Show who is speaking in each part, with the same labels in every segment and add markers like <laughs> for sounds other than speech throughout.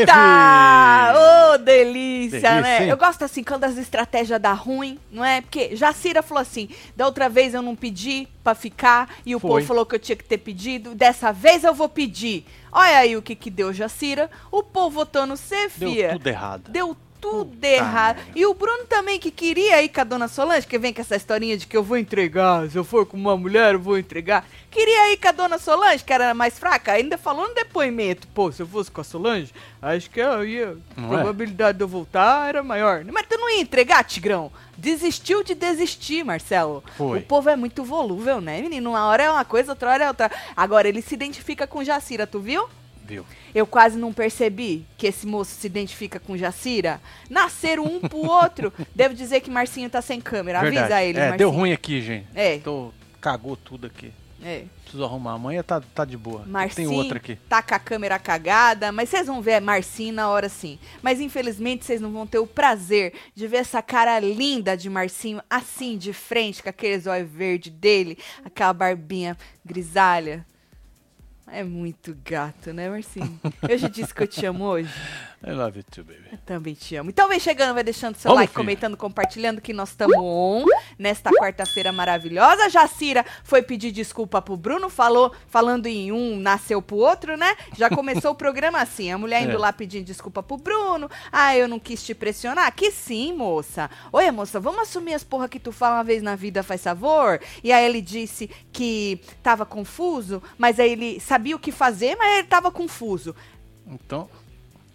Speaker 1: Eita! Ô, delícia,
Speaker 2: Delícia,
Speaker 1: né?
Speaker 2: hein?
Speaker 1: Eu gosto assim, quando as estratégias dá ruim, não é? Porque Jacira falou assim, da outra vez eu não pedi pra ficar, e o
Speaker 2: Foi.
Speaker 1: povo falou que eu tinha que ter pedido, dessa vez eu vou pedir. Olha aí o que que deu, Jacira. O povo votou no C,
Speaker 2: Deu
Speaker 1: fia.
Speaker 2: tudo errado.
Speaker 1: Deu tudo
Speaker 2: Puta
Speaker 1: errado. E o Bruno também, que queria ir com a dona Solange, que vem com essa historinha de que eu vou entregar, se eu for com uma mulher, eu vou entregar. Queria ir com a dona Solange, que era mais fraca, ainda falou no depoimento. Pô, se eu fosse com a Solange, acho que eu ia, a
Speaker 2: é?
Speaker 1: probabilidade de eu voltar era maior. Mas tu não ia entregar, Tigrão? Desistiu de desistir, Marcelo.
Speaker 2: Foi.
Speaker 1: O povo é muito volúvel, né, menino? Uma hora é uma coisa, outra hora é outra. Agora, ele se identifica com Jacira, tu viu?
Speaker 2: Viu?
Speaker 1: Eu quase não percebi que esse moço se identifica com Jacira. Nasceram um pro <laughs> outro. Devo dizer que Marcinho tá sem câmera. Avisa
Speaker 2: Verdade.
Speaker 1: ele,
Speaker 2: É,
Speaker 1: Marcinho.
Speaker 2: deu ruim aqui, gente.
Speaker 1: É.
Speaker 2: Tô, cagou tudo aqui.
Speaker 1: É.
Speaker 2: Preciso arrumar. Amanhã tá, tá de boa.
Speaker 1: Marcinho
Speaker 2: Tem outra aqui.
Speaker 1: tá com a câmera cagada, mas vocês vão ver Marcinho na hora sim. Mas infelizmente vocês não vão ter o prazer de ver essa cara linda de Marcinho assim, de frente, com aqueles olhos verdes dele, aquela barbinha grisalha. É muito gato, né, Marcinho? Eu já disse que eu te amo hoje. <laughs>
Speaker 2: I love you too, baby.
Speaker 1: Eu também te amo. Então vem chegando, vai deixando seu
Speaker 2: Vamos,
Speaker 1: like,
Speaker 2: filha.
Speaker 1: comentando, compartilhando que nós estamos on nesta quarta-feira maravilhosa. Jacira foi pedir desculpa pro Bruno, falou, falando em um, nasceu pro outro, né? Já começou o programa assim, a mulher <laughs> indo
Speaker 2: É.
Speaker 1: lá pedindo desculpa pro Bruno. Ah, eu não quis te pressionar. Que sim, moça. Oi, moça, vamos assumir as porra que tu fala uma vez na vida, faz favor? E aí ele disse que tava confuso, mas aí ele sabia o que fazer, mas ele tava confuso.
Speaker 2: Então,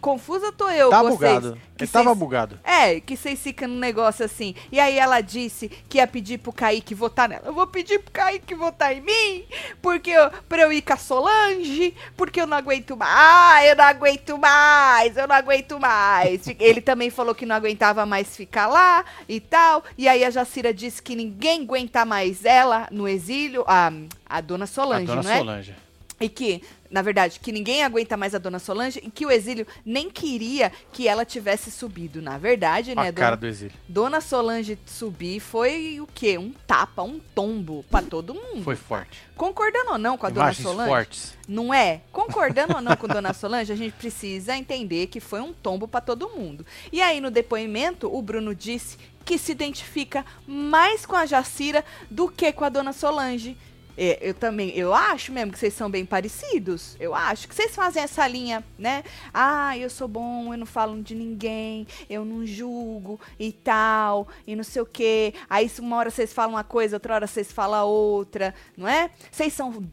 Speaker 1: Confusa tô eu,
Speaker 2: tá
Speaker 1: vocês.
Speaker 2: bugado.
Speaker 1: que
Speaker 2: Ele tava bugado.
Speaker 1: é, que vocês ficam num negócio assim. E aí ela disse que ia pedir pro Kaique votar nela. Eu vou pedir pro Kaique votar em mim, porque eu, pra eu ir com a Solange, porque eu não aguento mais. Ah, eu não aguento mais, eu não aguento mais. <laughs> Ele também falou que não aguentava mais ficar lá e tal. E aí a Jacira disse que ninguém aguenta mais ela no exílio, a, a dona Solange,
Speaker 2: a dona
Speaker 1: não é?
Speaker 2: Solange.
Speaker 1: E que, na verdade, que ninguém aguenta mais a dona Solange e que o exílio nem queria que ela tivesse subido. Na verdade, né,
Speaker 2: a
Speaker 1: dona,
Speaker 2: cara do exílio.
Speaker 1: dona Solange subir foi o quê? Um tapa, um tombo pra todo mundo.
Speaker 2: Foi forte.
Speaker 1: Concordando ou não com a dona
Speaker 2: Imagens
Speaker 1: Solange?
Speaker 2: fortes.
Speaker 1: Não é? Concordando ou não com Dona Solange, a gente precisa entender que foi um tombo pra todo mundo. E aí, no depoimento, o Bruno disse que se identifica mais com a Jacira do que com a Dona Solange. É, eu também, eu acho mesmo que vocês são bem parecidos. Eu acho que vocês fazem essa linha, né? Ah, eu sou bom, eu não falo de ninguém, eu não julgo e tal, e não sei o quê. Aí uma hora vocês falam uma coisa, outra hora vocês falam outra, não é? Vocês são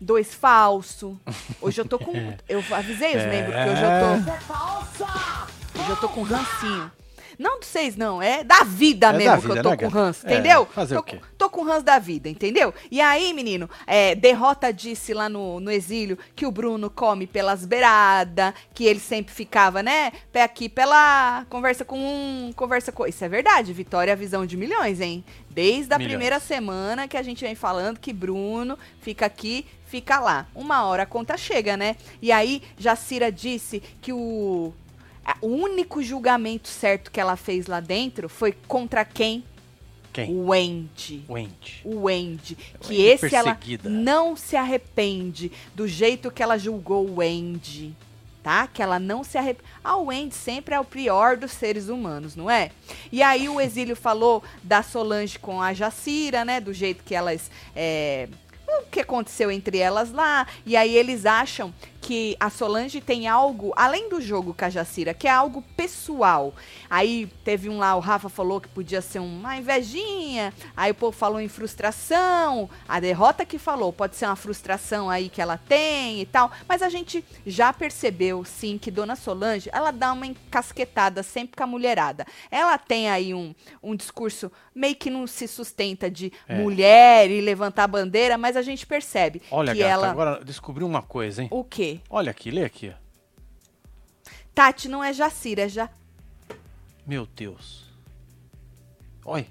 Speaker 1: dois falso. Hoje eu tô com. Eu avisei os <laughs> membros que hoje eu tô. Hoje eu tô com rancinho. Não de vocês, não. É da vida
Speaker 2: É
Speaker 1: mesmo
Speaker 2: da
Speaker 1: que
Speaker 2: vida,
Speaker 1: eu tô
Speaker 2: né,
Speaker 1: com ranço,
Speaker 2: É,
Speaker 1: entendeu?
Speaker 2: fazer
Speaker 1: tô,
Speaker 2: o quê?
Speaker 1: com- tô com ranço da vida, entendeu? E aí, menino, é, Derrota disse lá no, no exílio que o Bruno come pelas beiradas, que ele sempre ficava, né? Pé aqui, pé lá, conversa com um, conversa com. Isso é verdade, Vitória, é a visão de milhões, hein? Desde a
Speaker 2: Milhões.
Speaker 1: primeira semana que a gente vem falando que Bruno fica aqui, fica lá. Uma hora a conta chega, né? E aí, Jacira disse que o. O único julgamento certo que ela fez lá dentro foi contra quem?
Speaker 2: Quem?
Speaker 1: O Wendy.
Speaker 2: Wendy.
Speaker 1: O Wendy. Que
Speaker 2: Wendy
Speaker 1: esse ela não se arrepende do jeito que ela julgou o Wendy. Tá? Que ela não se arrepende. A Wendy sempre é o pior dos seres humanos, não é? E aí o Exílio <laughs> falou da Solange com a Jacira, né? Do jeito que elas. é, o que aconteceu entre elas lá. E aí eles acham que a Solange tem algo, além do jogo com a Jacira, que é algo pessoal. Aí teve um lá, o Rafa falou que podia ser uma invejinha. Aí o povo falou em frustração. A derrota que falou pode ser uma frustração aí que ela tem e tal. Mas a gente já percebeu, sim, que Dona Solange, ela dá uma encasquetada sempre com a mulherada. Ela tem aí um, um discurso meio que não se sustenta de
Speaker 2: É.
Speaker 1: mulher e levantar a bandeira, mas a gente percebe
Speaker 2: Olha,
Speaker 1: que
Speaker 2: gata,
Speaker 1: ela...
Speaker 2: agora descobri uma coisa, hein?
Speaker 1: O quê?
Speaker 2: Olha aqui, lê aqui.
Speaker 1: Tati não é Jacira, é já...
Speaker 2: Meu Deus. Oi.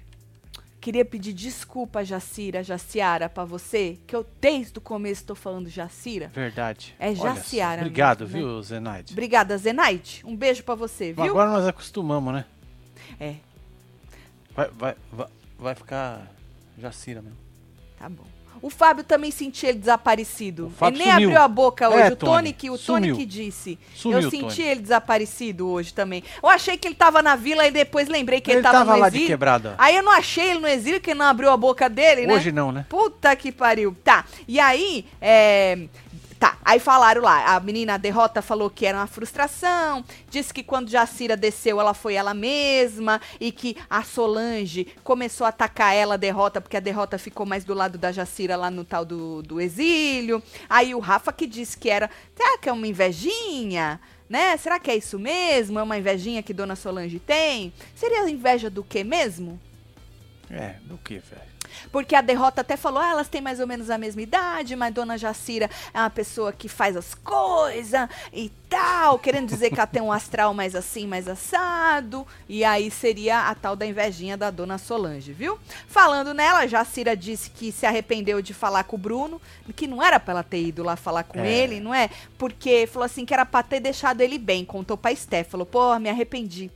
Speaker 1: Queria pedir desculpa, Jacira, Jaciara, pra você, que eu desde o começo tô falando Jacira.
Speaker 2: Verdade.
Speaker 1: É
Speaker 2: Olha.
Speaker 1: Jaciara
Speaker 2: Obrigado,
Speaker 1: mesmo, né?
Speaker 2: viu, Zenaide?
Speaker 1: Obrigada, Zenaide. Um beijo pra você, viu?
Speaker 2: Agora nós acostumamos, né?
Speaker 1: É,
Speaker 2: Vai, vai, vai, vai ficar Jacira mesmo.
Speaker 1: tá bom. O Fábio também sentia ele desaparecido. Ele nem
Speaker 2: sumiu.
Speaker 1: abriu a boca hoje.
Speaker 2: É,
Speaker 1: o Tony, que o. Tony que disse.
Speaker 2: Sumiu,
Speaker 1: eu senti
Speaker 2: Tony.
Speaker 1: ele desaparecido hoje também. Eu achei que ele tava na vila e depois lembrei que ele,
Speaker 2: Ele
Speaker 1: tava,
Speaker 2: tava
Speaker 1: no
Speaker 2: lá de
Speaker 1: exílio.
Speaker 2: quebrada.
Speaker 1: Aí eu não achei ele no exílio, que não abriu a boca dele, né?
Speaker 2: Hoje não, né?
Speaker 1: Puta que pariu. Tá. E aí, é. Tá, aí falaram lá, a menina a derrota falou que era uma frustração, disse que quando Jacira desceu, ela foi ela mesma, e que a Solange começou a atacar ela, a derrota, porque a derrota ficou mais do lado da Jacira lá no tal do, do exílio. Aí o Rafa que disse que era, será que é uma invejinha? Né? Será que é isso mesmo? É uma invejinha que Dona Solange tem? Seria inveja do que mesmo?
Speaker 2: É, do que, velho?
Speaker 1: Porque a derrota até falou, ah, elas têm mais ou menos a mesma idade, mas Dona Jacira é uma pessoa que faz as coisas e tal, querendo dizer que ela tem um astral mais assim, mais assado. E aí seria a tal da invejinha da Dona Solange, viu? Falando nela, Jacira disse que se arrependeu de falar com o Bruno, que não era pra ela ter ido lá falar com
Speaker 2: É.
Speaker 1: ele, não é? Porque falou assim que era pra ter deixado ele bem, contou pra Esté, falou, pô, me arrependi.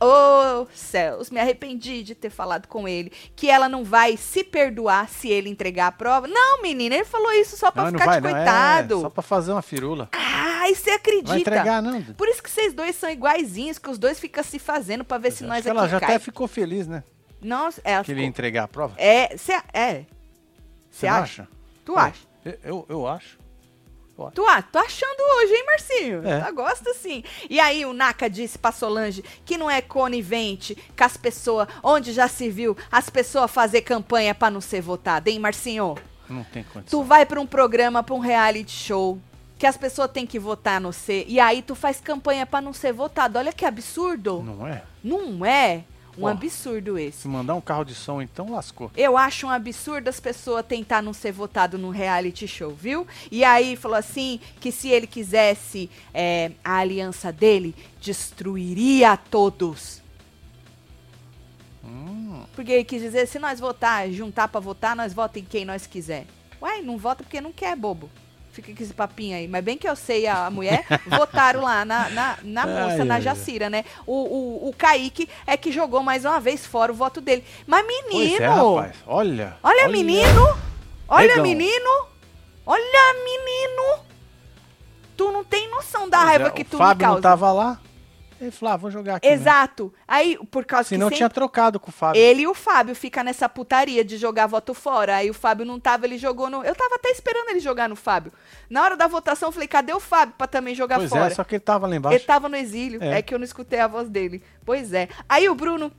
Speaker 1: Oh, céus, me arrependi de ter falado com ele. Que ela não vai se perdoar se ele entregar a prova. Não, menina, ele falou isso só pra
Speaker 2: Não, não
Speaker 1: ficar
Speaker 2: vai,
Speaker 1: de
Speaker 2: não.
Speaker 1: coitado.
Speaker 2: É, só pra fazer uma firula.
Speaker 1: Ai, você
Speaker 2: Vai
Speaker 1: acredita?
Speaker 2: Entregar, não.
Speaker 1: Por isso que vocês dois são iguaizinhos, que os dois ficam se fazendo pra ver se
Speaker 2: Acho
Speaker 1: nós
Speaker 2: que
Speaker 1: aqui
Speaker 2: ela já
Speaker 1: cai.
Speaker 2: até ficou feliz, né?
Speaker 1: Nossa, ela
Speaker 2: Que ele ia
Speaker 1: ficou...
Speaker 2: entregar a prova.
Speaker 1: É, você é. Você
Speaker 2: não
Speaker 1: acha? Tu
Speaker 2: É,
Speaker 1: acha?
Speaker 2: Eu, eu, eu acho.
Speaker 1: Tu acha? Tô achando hoje, hein, Marcinho?
Speaker 2: É.
Speaker 1: Tá, gosta sim. E aí o Naka disse pra Solange que não é conivente com as pessoas, onde já se viu as pessoas fazer campanha pra não ser votada, hein, Marcinho?
Speaker 2: Não tem condição.
Speaker 1: Tu vai pra um programa, pra um reality show, que as pessoas têm que votar no C, e aí tu faz campanha pra não ser votado. Olha que absurdo.
Speaker 2: Não é?
Speaker 1: Não é um absurdo esse.
Speaker 2: Se mandar um carro de som, então lascou.
Speaker 1: Eu acho um absurdo as pessoas tentar não ser votado num reality show, viu? E aí falou assim que se ele quisesse é, a aliança dele, destruiria a todos.
Speaker 2: Hum,
Speaker 1: Porque ele quis dizer, se nós votar, juntar pra votar, nós vota em quem nós quiser. Ué, não vota porque não quer, bobo. Fica com esse papinho aí. Mas bem que eu sei, a mulher votaram lá na, na, na moça,
Speaker 2: Ai,
Speaker 1: na
Speaker 2: ai, ai.
Speaker 1: Jacira, né? O, o, o Kaique é que jogou mais uma vez fora o voto dele. Mas menino!
Speaker 2: Pois é, rapaz. Olha.
Speaker 1: Olha, menino! Olha,
Speaker 2: Negão.
Speaker 1: menino! Olha, menino! Tu não tem noção da
Speaker 2: Pois
Speaker 1: raiva
Speaker 2: é,
Speaker 1: que tu
Speaker 2: o
Speaker 1: me
Speaker 2: Fábio
Speaker 1: causa.
Speaker 2: não tava lá. Ele falou, ah, vou jogar aqui. mesmo.
Speaker 1: Exato. Aí, por causa
Speaker 2: Senão
Speaker 1: que
Speaker 2: tinha
Speaker 1: sempre
Speaker 2: trocado com o Fábio.
Speaker 1: ele e o Fábio ficam nessa putaria de jogar voto fora. Aí o Fábio não tava, ele jogou no... Eu tava até esperando ele jogar no Fábio. Na hora da votação, eu falei, cadê o Fábio pra também jogar
Speaker 2: pois
Speaker 1: fora?
Speaker 2: é, só que ele tava lá embaixo.
Speaker 1: Ele tava no exílio, é.
Speaker 2: É.
Speaker 1: que eu não escutei a voz dele. Pois é. Aí o Bruno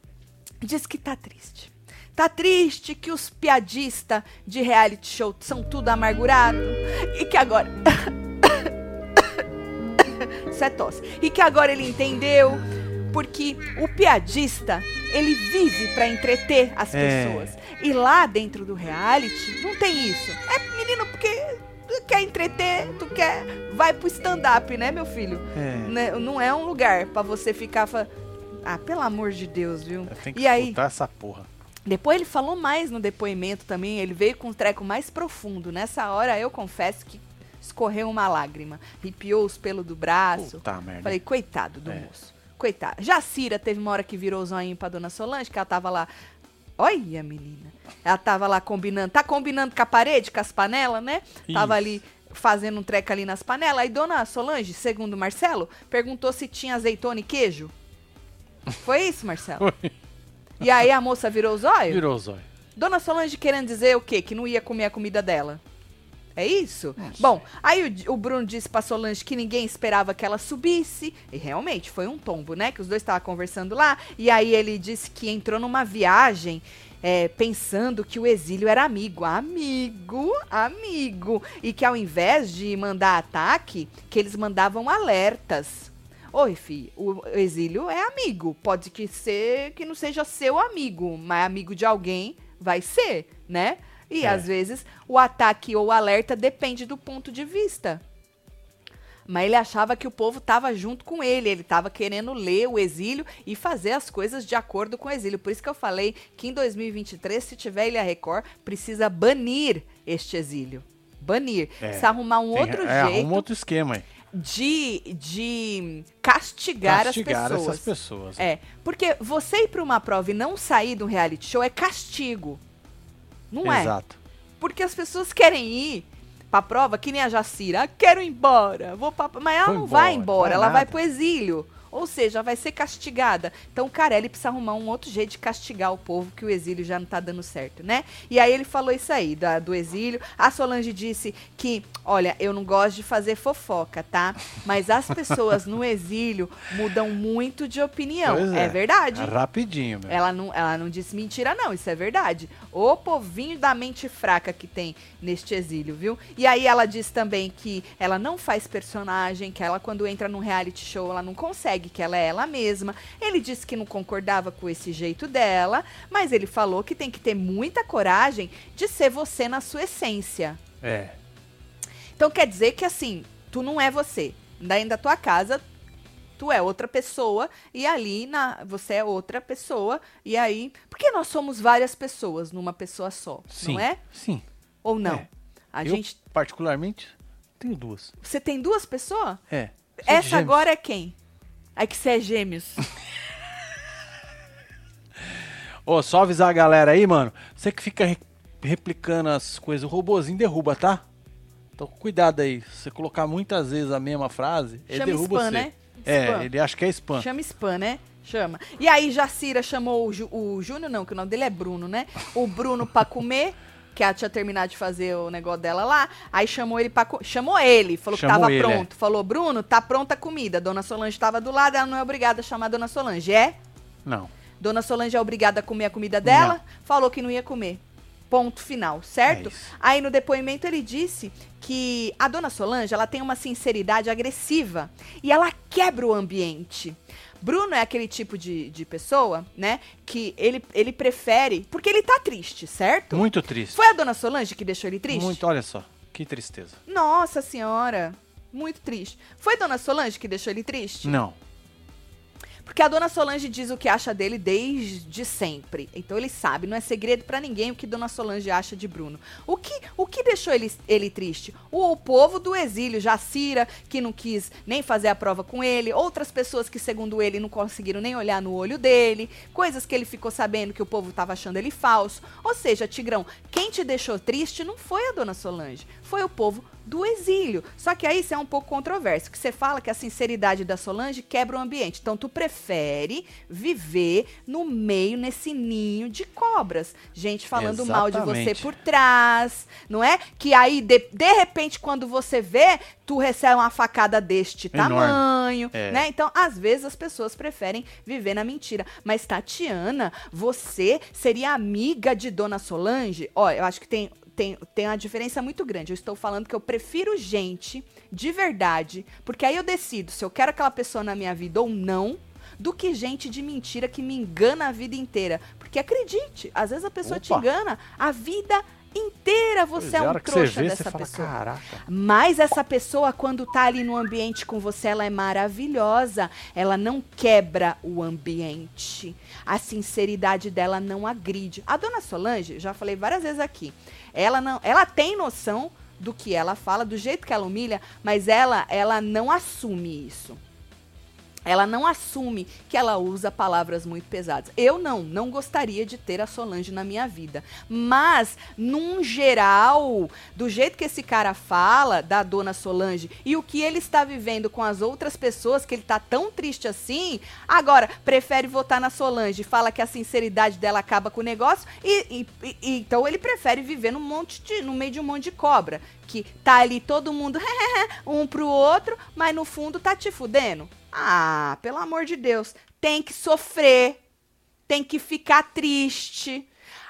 Speaker 1: diz que tá triste. Tá triste que os piadistas de reality show são tudo amargurado e que agora <laughs> <laughs> Isso é. E que agora ele entendeu porque o piadista, ele vive pra entreter as
Speaker 2: É.
Speaker 1: pessoas. E lá dentro do reality não tem isso. É menino porque tu quer entreter, tu quer vai pro stand up, né, meu filho?
Speaker 2: É.
Speaker 1: Né, Não é um lugar pra você ficar fa... Ah, pelo amor de Deus, viu?
Speaker 2: Eu tenho que
Speaker 1: E aí,
Speaker 2: essa porra.
Speaker 1: depois ele falou mais no depoimento também, ele veio com um treco mais profundo. Nessa hora eu confesso que escorreu uma lágrima, arrepiou os pelos do braço.
Speaker 2: Puta merda.
Speaker 1: Falei, coitado do
Speaker 2: É.
Speaker 1: moço. Coitado. Jacira teve uma hora que virou o zoinho pra dona Solange, que ela tava lá. Olha, menina. Ela tava lá combinando. Tá combinando com a parede, com as panelas, né? Tava
Speaker 2: Isso.
Speaker 1: ali fazendo um treco ali nas panelas. Aí dona Solange, segundo o Marcelo, perguntou se tinha azeitona e queijo. Foi isso, Marcelo? E aí a moça virou os olhos?
Speaker 2: Virou o zóio.
Speaker 1: Dona Solange querendo dizer o quê? Que não ia comer a comida dela. É isso? Bom, aí o, o Bruno disse pra Solange que ninguém esperava que ela subisse. E realmente foi um tombo, né? Que os dois estavam conversando lá. E aí ele disse que entrou numa viagem. é, pensando que o exílio era amigo. Amigo, amigo. E que ao invés de mandar ataque, que eles mandavam alertas. Oi, fi, o exílio é amigo. Pode que ser que não seja seu amigo, mas amigo de alguém vai ser, né? E
Speaker 2: É.
Speaker 1: às vezes o ataque ou o alerta depende do ponto de vista. Mas ele achava que o povo estava junto com ele, ele estava querendo ler o exílio e fazer as coisas de acordo com o exílio. Por isso que eu falei que em 2023, se tiver Ilha Record, precisa banir este exílio. Banir.
Speaker 2: É,
Speaker 1: Precisa arrumar um
Speaker 2: Tem-
Speaker 1: outro
Speaker 2: é,
Speaker 1: jeito
Speaker 2: arruma outro esquema aí.
Speaker 1: de, de castigar,
Speaker 2: Castigar
Speaker 1: as pessoas.
Speaker 2: essas pessoas.
Speaker 1: É, porque você ir para uma prova e não sair do reality show é castigo. Não é?
Speaker 2: Exato.
Speaker 1: Porque as pessoas querem ir pra prova, que nem a Jacira. Ah, quero ir embora. Vou pra... Mas ela
Speaker 2: Foi
Speaker 1: não vai
Speaker 2: embora,
Speaker 1: embora,
Speaker 2: vai
Speaker 1: ela
Speaker 2: nada.
Speaker 1: vai pro exílio. Ou seja, vai ser castigada. Então o Carelli precisa arrumar um outro jeito de castigar o povo, que o exílio já não tá dando certo, né? E aí ele falou isso aí, da- do exílio. A Solange disse que, olha, eu não gosto de fazer fofoca, tá? Mas as pessoas no exílio mudam muito de opinião.
Speaker 2: Pois
Speaker 1: É, verdade.
Speaker 2: É rapidinho, meu.
Speaker 1: Ela não, ela não disse mentira, não, isso é verdade. O povinho da mente fraca que tem neste exílio, viu? E aí ela disse também que ela não faz personagem, que ela, quando entra num reality show, ela não consegue, que ela é ela mesma. Ele disse que não concordava com esse jeito dela, mas ele falou que tem que ter muita coragem de ser você na sua essência.
Speaker 2: É.
Speaker 1: Então quer dizer que assim, tu não é você. Daí da tua casa, tu é outra pessoa e ali na você é outra pessoa e aí, porque nós somos várias pessoas numa pessoa só,
Speaker 2: Sim.
Speaker 1: não é?
Speaker 2: Sim.
Speaker 1: Ou não?
Speaker 2: É.
Speaker 1: A
Speaker 2: eu,
Speaker 1: gente,
Speaker 2: particularmente, tenho duas.
Speaker 1: você tem duas pessoas?
Speaker 2: É.
Speaker 1: Essa agora é quem? É que você é gêmeos. <laughs>
Speaker 2: Ô, só avisar a galera aí, mano. Você que fica re- replicando as coisas, o robozinho derruba, tá? Então cuidado aí. Se você colocar muitas vezes a mesma frase, ele
Speaker 1: Chama
Speaker 2: derruba
Speaker 1: spam,
Speaker 2: você.
Speaker 1: né?
Speaker 2: É,
Speaker 1: Spam.
Speaker 2: ele acha que é spam.
Speaker 1: Chama spam, né? Chama. E aí Jacira chamou o, Ju, o Júnior, não, que o nome dele é Bruno, né? O Bruno pra comer, que ela tinha terminado de fazer o negócio dela lá. Aí chamou ele co- Chamou ele, falou
Speaker 2: Chamou
Speaker 1: que tava
Speaker 2: ele,
Speaker 1: pronto. Falou, Bruno, tá pronta a comida. Dona Solange tava do lado, ela não é obrigada a chamar a Dona Solange. É?
Speaker 2: Não.
Speaker 1: Dona Solange é obrigada a comer a comida dela,
Speaker 2: Não.
Speaker 1: falou que não ia comer. Ponto final, certo?
Speaker 2: É.
Speaker 1: Aí no depoimento ele disse que a Dona Solange, ela tem uma sinceridade agressiva e ela quebra o ambiente. Bruno é aquele tipo de, de pessoa, né, que ele, ele prefere, porque ele tá triste, certo?
Speaker 2: Muito triste.
Speaker 1: Foi a Dona Solange que deixou ele triste?
Speaker 2: Muito, olha só. Que tristeza.
Speaker 1: Nossa senhora, muito triste. Foi Dona Solange que deixou ele triste?
Speaker 2: Não.
Speaker 1: Porque a dona Solange diz o que acha dele desde sempre. Então ele sabe, não é segredo pra ninguém o que dona Solange acha de Bruno. O que, o que deixou ele, ele triste? O, o povo do exílio, Jacira, que não quis nem fazer a prova com ele, outras pessoas que, segundo ele, não conseguiram nem olhar no olho dele, coisas que ele ficou sabendo que o povo tava achando ele falso. Ou seja, Tigrão, quem te deixou triste não foi a dona Solange, foi o povo do exílio. Só que aí isso é um pouco controverso, que você fala que a sinceridade da Solange quebra o ambiente. Então tu prefere viver no meio nesse ninho de cobras, gente falando mal de você
Speaker 2: Exatamente.
Speaker 1: por trás, não é? Que aí de, de repente quando você vê, tu recebe uma facada deste
Speaker 2: Enorme.
Speaker 1: tamanho,
Speaker 2: É.
Speaker 1: né? Então, às vezes as pessoas preferem viver na mentira. Mas Tatiana, você seria amiga de Dona Solange? Ó, eu acho que tem tem, tem uma diferença muito grande. Eu estou falando que eu prefiro gente de verdade, porque aí eu decido se eu quero aquela pessoa na minha vida ou não, do que gente de mentira que me engana a vida inteira. Porque acredite, às vezes a pessoa te
Speaker 2: Opa.
Speaker 1: engana a vida inteira. Você é
Speaker 2: a
Speaker 1: um trouxa
Speaker 2: vê,
Speaker 1: dessa
Speaker 2: fala,
Speaker 1: pessoa.
Speaker 2: caraca.
Speaker 1: Mas essa pessoa, quando tá ali no ambiente com você, ela é maravilhosa. Ela não quebra o ambiente. A sinceridade dela não agride. A dona Solange, já falei várias vezes aqui, ela não, ela tem noção do que ela fala, do jeito que ela humilha, mas ela, ela não assume isso. Ela não assume que ela usa palavras muito pesadas. Eu não, não gostaria de ter a Solange na minha vida. Mas, num geral, do jeito que esse cara fala da dona Solange e o que ele está vivendo com as outras pessoas, que ele tá tão triste assim, agora prefere votar na Solange, fala que a sinceridade dela acaba com o negócio, e, e- e- então ele prefere viver num monte de, no meio de um monte de cobra. Que tá ali todo mundo <laughs> um pro outro, mas no fundo tá te fudendo. Ah, pelo amor de Deus. Tem que sofrer. Tem que ficar triste.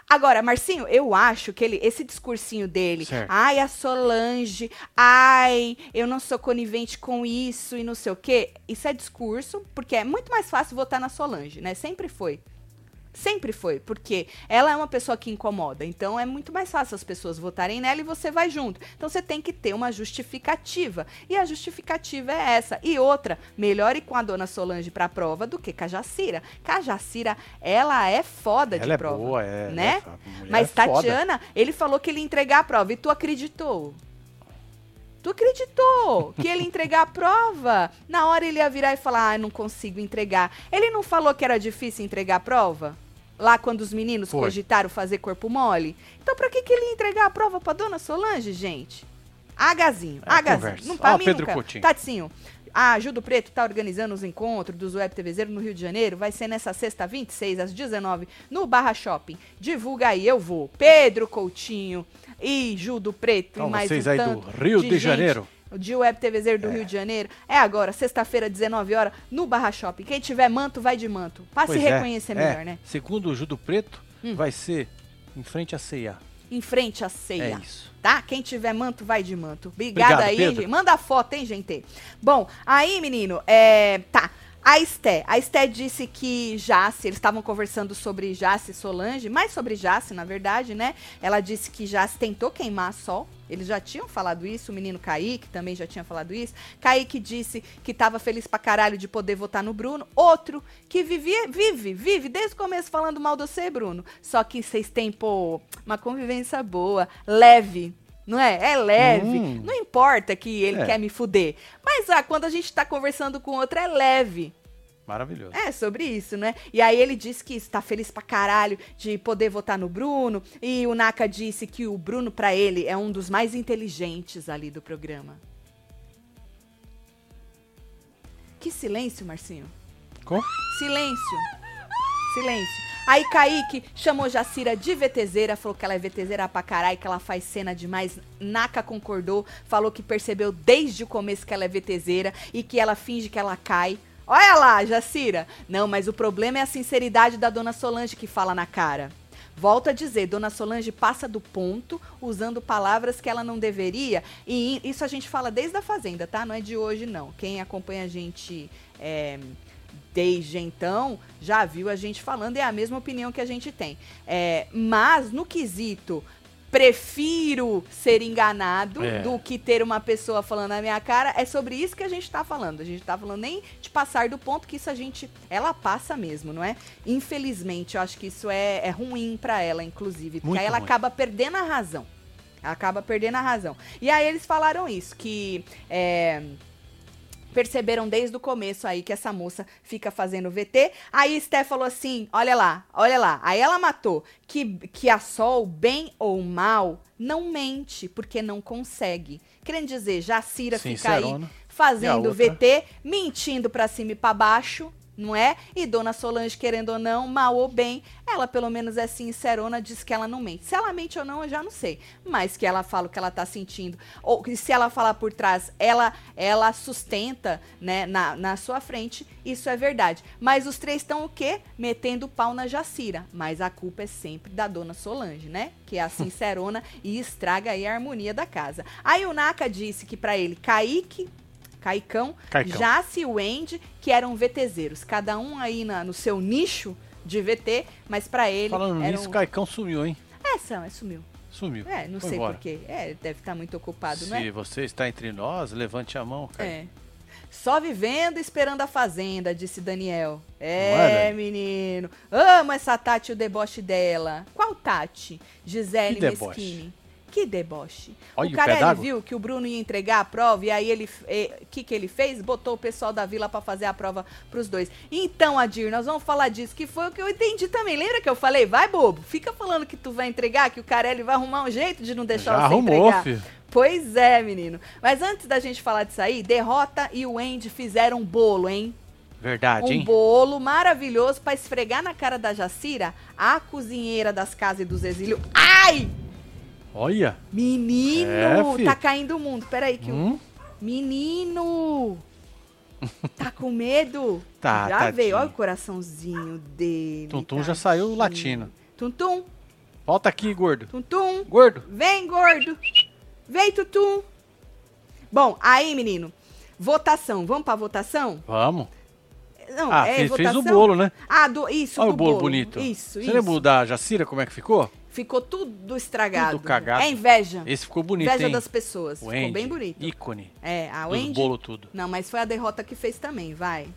Speaker 1: Agora, Marcinho, eu acho que ele, esse discursinho dele,
Speaker 2: Certo.
Speaker 1: ai, a Solange, ai, eu não sou conivente com isso e não sei o quê. Isso é discurso, porque é muito mais fácil votar na Solange, né? Sempre foi. Sempre foi, porque ela é uma pessoa que incomoda. Então é muito mais fácil as pessoas votarem nela e você vai junto. Então você tem que ter uma justificativa. E a justificativa é essa. E outra, melhor ir com a dona Solange pra prova do que com a Jacira. Com a Jacira, ela é foda de
Speaker 2: Ela é
Speaker 1: prova.
Speaker 2: boa, é.
Speaker 1: né?
Speaker 2: é, a
Speaker 1: Mas
Speaker 2: é foda.
Speaker 1: Tatiana, ele falou que ele ia entregar a prova e tu acreditou. Tu acreditou que ele ia entregar a prova? Na hora ele ia virar e falar, ah, não consigo entregar. Ele não falou que era difícil entregar a prova? Lá quando os meninos
Speaker 2: Foi.
Speaker 1: cogitaram fazer corpo mole? Então pra que, que ele ia entregar a prova pra dona Solange, gente? Agazinho,
Speaker 2: É,
Speaker 1: agazinho.
Speaker 2: conversa.
Speaker 1: Não pra
Speaker 2: Ó,
Speaker 1: mim
Speaker 2: Pedro
Speaker 1: nunca.
Speaker 2: Coutinho.
Speaker 1: Tatinho, a Judo Preto tá organizando os encontros dos Web TVzeiros no Rio de Janeiro. Vai ser nessa sexta 26, às 19 no Barra Shopping. Divulga aí, eu vou. Pedro Coutinho e Judo Preto
Speaker 2: Então,
Speaker 1: e mais
Speaker 2: vocês
Speaker 1: um
Speaker 2: aí do
Speaker 1: tanto
Speaker 2: Rio de
Speaker 1: gente
Speaker 2: Janeiro.
Speaker 1: de Web TVZero do Rio de Janeiro. É agora, sexta-feira, 19 horas, no Barra Shopping. Quem tiver manto, vai de manto. Pra se
Speaker 2: Pois é,
Speaker 1: reconhecer
Speaker 2: é.
Speaker 1: melhor, né?
Speaker 2: Segundo o Judo Preto,
Speaker 1: Hum.
Speaker 2: vai ser em frente à ceia.
Speaker 1: Em frente à ceia.
Speaker 2: É isso.
Speaker 1: Tá? Quem tiver manto, vai de manto. Obrigada
Speaker 2: Obrigado,
Speaker 1: aí. Manda foto, hein, gente? Bom, aí, menino, é. Tá. A Esté. A Esté disse que Jace, eles estavam conversando sobre Jace e Solange, mais sobre Jace, na verdade, né? Ela disse que Jace tentou queimar Sol. Eles já tinham falado isso, o menino Kaique também já tinha falado isso. Kaique disse que tava feliz pra caralho de poder votar no Bruno. Outro que vivia, vive, vive desde o começo falando mal de você, Bruno. Só que vocês têm, pô, uma convivência boa, leve. Não é? É leve.
Speaker 2: Hum.
Speaker 1: Não importa que ele
Speaker 2: É.
Speaker 1: quer me fuder. Mas ah, quando a gente tá conversando com outro, é leve.
Speaker 2: Maravilhoso.
Speaker 1: É, sobre isso, né? E aí ele disse que está feliz pra caralho de poder votar no Bruno. E o Naka disse que o Bruno, pra ele, é um dos mais inteligentes ali do programa. Que silêncio, Marcinho.
Speaker 2: Com?
Speaker 1: Silêncio. Silêncio. Aí Kaique chamou Jacira de VTZera, falou que ela é VTZera pra caralho, que ela faz cena demais. Naka concordou, falou que percebeu desde o começo que ela é VTZera e que ela finge que ela cai. Olha lá, Jacira. Não, mas o problema é a sinceridade da dona Solange que fala na cara. Volto a dizer, Dona Solange passa do ponto, usando palavras que ela não deveria. E isso a gente fala desde a Fazenda, tá? Não é de hoje, não. Quem acompanha a gente é, desde então já viu a gente falando, é a mesma opinião que a gente tem. É, mas no quesito prefiro ser enganado
Speaker 2: É.
Speaker 1: do que ter uma pessoa falando na minha cara, é sobre isso que a gente tá falando. A gente tá falando nem de passar do ponto que isso a gente. Ela passa mesmo, não é? Infelizmente, eu acho que isso é, é ruim pra ela, inclusive. Porque aí ela
Speaker 2: ruim.
Speaker 1: acaba perdendo a razão. Ela acaba perdendo a razão. E aí eles falaram isso, que. é, perceberam desde o começo aí que essa moça fica fazendo VT. Aí Sté falou assim: olha lá, olha lá. Aí ela matou que, que a Sol, bem ou mal, não mente, porque não consegue. Querendo dizer, Jacira fica aí
Speaker 2: Sincerona. E a
Speaker 1: fazendo? VT, mentindo pra cima e pra baixo. Não é? E Dona Solange, querendo ou não, mal ou bem, ela pelo menos é sincerona, diz que ela não mente. Se ela mente ou não, eu já não sei. Mas que ela fala o que ela tá sentindo. Ou se ela falar por trás, ela ela sustenta, né, na, na sua frente, isso é verdade. Mas os três estão o quê? Metendo pau na Jacira. Mas a culpa é sempre da Dona Solange, né? Que é a sincerona e estraga aí a harmonia da casa. O Naka disse que pra ele, Kaique, Caicão,
Speaker 2: Caicão.
Speaker 1: Jace e Wendy, que eram VTZeros. Cada um aí na- no seu nicho de VT, mas pra ele
Speaker 2: Falando
Speaker 1: eram...
Speaker 2: nisso, Caicão sumiu, hein?
Speaker 1: É, Sam, é, sumiu.
Speaker 2: Sumiu.
Speaker 1: É, não
Speaker 2: Foi
Speaker 1: sei porquê. É, deve estar muito ocupado, não é?
Speaker 2: Se você está entre nós, levante a mão, cara.
Speaker 1: É. Só vivendo e esperando a fazenda, disse Daniel. É,
Speaker 2: é,
Speaker 1: menino. Amo essa Tati e o deboche dela. Qual Tati? Gisele? Mesquini. Que deboche.
Speaker 2: Olha
Speaker 1: o
Speaker 2: o
Speaker 1: cara
Speaker 2: d'água.
Speaker 1: viu que o Bruno ia entregar a prova e aí ele. O que, que ele fez? Botou o pessoal da vila pra fazer a prova pros dois. Então, Adir, nós vamos falar disso, que foi o que eu entendi também. Lembra que eu falei? Vai, bobo, fica falando que tu vai entregar, que o Carelli vai arrumar um jeito de não deixar
Speaker 2: Já
Speaker 1: você
Speaker 2: arrumou,
Speaker 1: entregar.
Speaker 2: filho.
Speaker 1: Pois é, menino. Mas antes da gente falar disso aí, Derrota e o Andy fizeram um bolo, hein?
Speaker 2: Verdade,
Speaker 1: Um
Speaker 2: hein?
Speaker 1: bolo maravilhoso pra esfregar na cara da Jacira, a cozinheira das casas e dos exílios. Ai!
Speaker 2: Olha.
Speaker 1: Menino!
Speaker 2: É, fi.
Speaker 1: tá caindo o mundo. Peraí que o...
Speaker 2: Hum?
Speaker 1: Menino! <laughs> Tá com medo?
Speaker 2: Tá,
Speaker 1: Já
Speaker 2: tadinho.
Speaker 1: veio. Olha o coraçãozinho dele.
Speaker 2: Tuntum já saiu
Speaker 1: tadinho.
Speaker 2: latino.
Speaker 1: Tuntum,
Speaker 2: Volta aqui, gordo.
Speaker 1: tuntum.
Speaker 2: Gordo.
Speaker 1: Vem, gordo. Vem, tutum. Bom, aí, menino. Votação. Vamos pra votação?
Speaker 2: Vamos.
Speaker 1: Não,
Speaker 2: Ah,
Speaker 1: é
Speaker 2: fez, fez o bolo, né?
Speaker 1: Ah, do, isso,
Speaker 2: Olha
Speaker 1: do
Speaker 2: o bolo, bonito.
Speaker 1: Isso,
Speaker 2: Você
Speaker 1: isso.
Speaker 2: lembra o da Jacira, como é que ficou?
Speaker 1: Ficou tudo estragado.
Speaker 2: Tudo cagado.
Speaker 1: É inveja.
Speaker 2: Esse ficou bonito,
Speaker 1: inveja
Speaker 2: hein?
Speaker 1: das pessoas.
Speaker 2: O
Speaker 1: Ficou
Speaker 2: Andy,
Speaker 1: bem bonito.
Speaker 2: ícone
Speaker 1: É, a Wendy...
Speaker 2: bolo tudo.
Speaker 1: Não, mas foi a derrota que fez também, vai.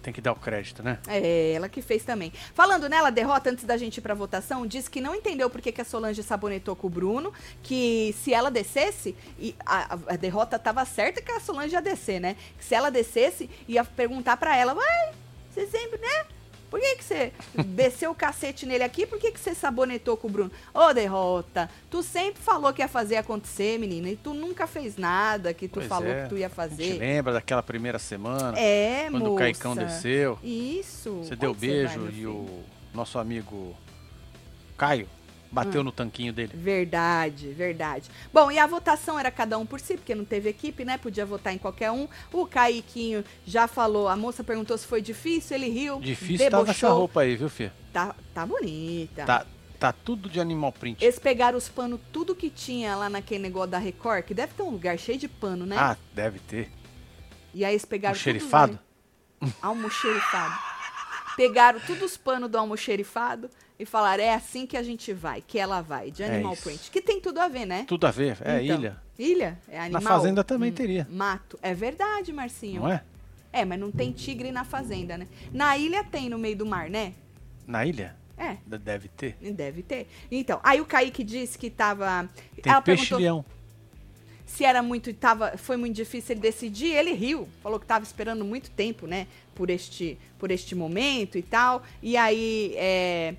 Speaker 2: Tem que dar o crédito, né?
Speaker 1: É, ela que fez também. Falando nela, a derrota, antes da gente ir pra votação, disse que não entendeu por que, que a Solange sabonetou com o Bruno, que se ela descesse, e a, a- derrota tava certa que a Solange ia descer, né? Que se ela descesse, ia perguntar pra ela, vai, você sempre, né? Por que, que você desceu o cacete nele aqui? Por que, que você sabonetou com o Bruno? Ô, derrota, tu sempre falou que ia fazer acontecer, menina, e tu nunca fez nada que tu
Speaker 2: Pois
Speaker 1: falou
Speaker 2: é,
Speaker 1: que tu ia
Speaker 2: A gente
Speaker 1: fazer.
Speaker 2: lembra daquela primeira semana?
Speaker 1: É,
Speaker 2: quando
Speaker 1: moça.
Speaker 2: o Caicão desceu.
Speaker 1: Isso.
Speaker 2: Você deu
Speaker 1: Onde vai,
Speaker 2: beijo
Speaker 1: meu
Speaker 2: e o nosso amigo Caio bateu
Speaker 1: Hum.
Speaker 2: no tanquinho dele.
Speaker 1: Verdade, verdade. Bom, e a votação era cada um por si, porque não teve equipe, né? Podia votar em qualquer um. O Caiquinho já falou, a moça perguntou se foi difícil, ele riu.
Speaker 2: Difícil tava essa
Speaker 1: debochou.
Speaker 2: roupa aí, viu, Fê?
Speaker 1: Tá, tá bonita.
Speaker 2: Tá, tá tudo de animal print.
Speaker 1: Eles pegaram os panos, tudo que tinha lá naquele negócio da Record, que deve ter um lugar cheio de pano, né?
Speaker 2: Ah, deve ter.
Speaker 1: e aí eles pegaram.
Speaker 2: O
Speaker 1: tudo
Speaker 2: xerifado?
Speaker 1: os- Almoxerifado. Pegaram todos os panos do almoxerifado e falaram: é assim que a gente vai, que ela vai, de
Speaker 2: É
Speaker 1: Animal
Speaker 2: isso.
Speaker 1: Print. Que tem tudo a ver, né?
Speaker 2: Tudo a ver. É
Speaker 1: Então,
Speaker 2: ilha.
Speaker 1: Ilha? É animal.
Speaker 2: Na fazenda também
Speaker 1: Hum,
Speaker 2: teria.
Speaker 1: Mato. É verdade, Marcinho.
Speaker 2: Não é?
Speaker 1: É, mas não tem tigre na fazenda, né? Na ilha tem no meio do mar, né?
Speaker 2: Na ilha?
Speaker 1: É,
Speaker 2: De- Deve ter.
Speaker 1: deve ter. Então, aí o Kaique disse que tava.
Speaker 2: Tem
Speaker 1: ela
Speaker 2: peixe leão.
Speaker 1: se era muito. Tava, foi muito difícil ele decidir. Ele riu. Falou que tava esperando muito tempo, né? Por este, por este momento e tal. E aí. é,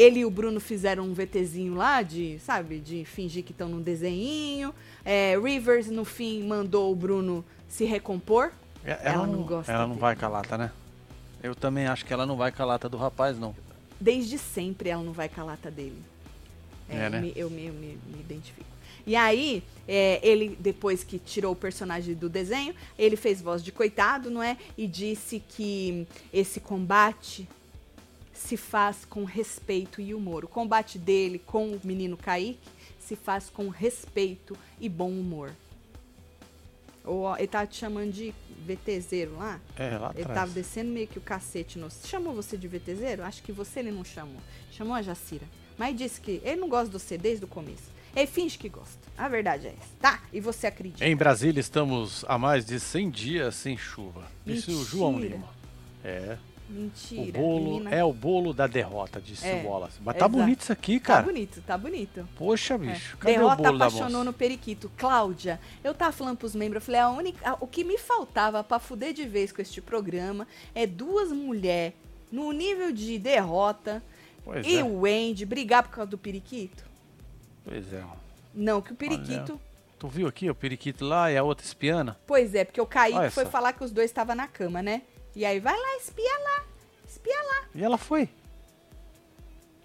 Speaker 1: ele e o Bruno fizeram um VTzinho lá de, sabe, de fingir que estão num desenhinho. É, Rivers, no fim, mandou o Bruno se recompor.
Speaker 2: É,
Speaker 1: Ela não gosta
Speaker 2: Ela não
Speaker 1: dele.
Speaker 2: vai com a lata, né? Eu também acho que ela não vai com a lata do rapaz, não.
Speaker 1: Desde sempre ela não vai com a lata dele.
Speaker 2: É,
Speaker 1: eu
Speaker 2: né?
Speaker 1: me- eu me, eu me- me identifico. E aí, é, ele, depois que tirou o personagem do desenho, ele fez voz de coitado, não é? E disse que esse combate se faz com respeito e humor. O combate dele com o menino Kaique se faz com respeito e bom humor. Ou, ele tava te chamando de VTZero lá?
Speaker 2: É, lá
Speaker 1: Ele
Speaker 2: atrás.
Speaker 1: tava descendo meio que o cacete no. Chamou você de VTZero? Acho que você ele não chamou. Chamou a Jacira. Mas disse que ele não gosta do C desde o começo. Ele finge que gosta. A verdade é essa. Tá? E você acredita?
Speaker 2: Em Brasília estamos há mais de 100 dias sem chuva. Disse o. João Lima. É.
Speaker 1: Mentira.
Speaker 2: o bolo
Speaker 1: menina.
Speaker 2: é o bolo da derrota, disse
Speaker 1: É,
Speaker 2: o Wallace. Mas tá
Speaker 1: exato.
Speaker 2: bonito isso aqui,
Speaker 1: Tá
Speaker 2: cara.
Speaker 1: bonito, tá bonito.
Speaker 2: Poxa,
Speaker 1: É.
Speaker 2: bicho. Cadê
Speaker 1: Derrota
Speaker 2: o bolo
Speaker 1: apaixonou no periquito. Cláudia, eu tava falando pros membros, eu falei, a única, o que me faltava pra fuder de vez com este programa é duas mulheres no nível de derrota
Speaker 2: Pois
Speaker 1: e
Speaker 2: é.
Speaker 1: o Wendy brigar por causa do periquito.
Speaker 2: Pois é.
Speaker 1: Não, que o periquito...
Speaker 2: Tu viu aqui o periquito lá e a outra espiana?
Speaker 1: Pois é, porque o Kaique
Speaker 2: Olha
Speaker 1: foi falar que os dois estavam na cama, né? E aí, vai lá, espia lá, espia lá.
Speaker 2: E ela foi.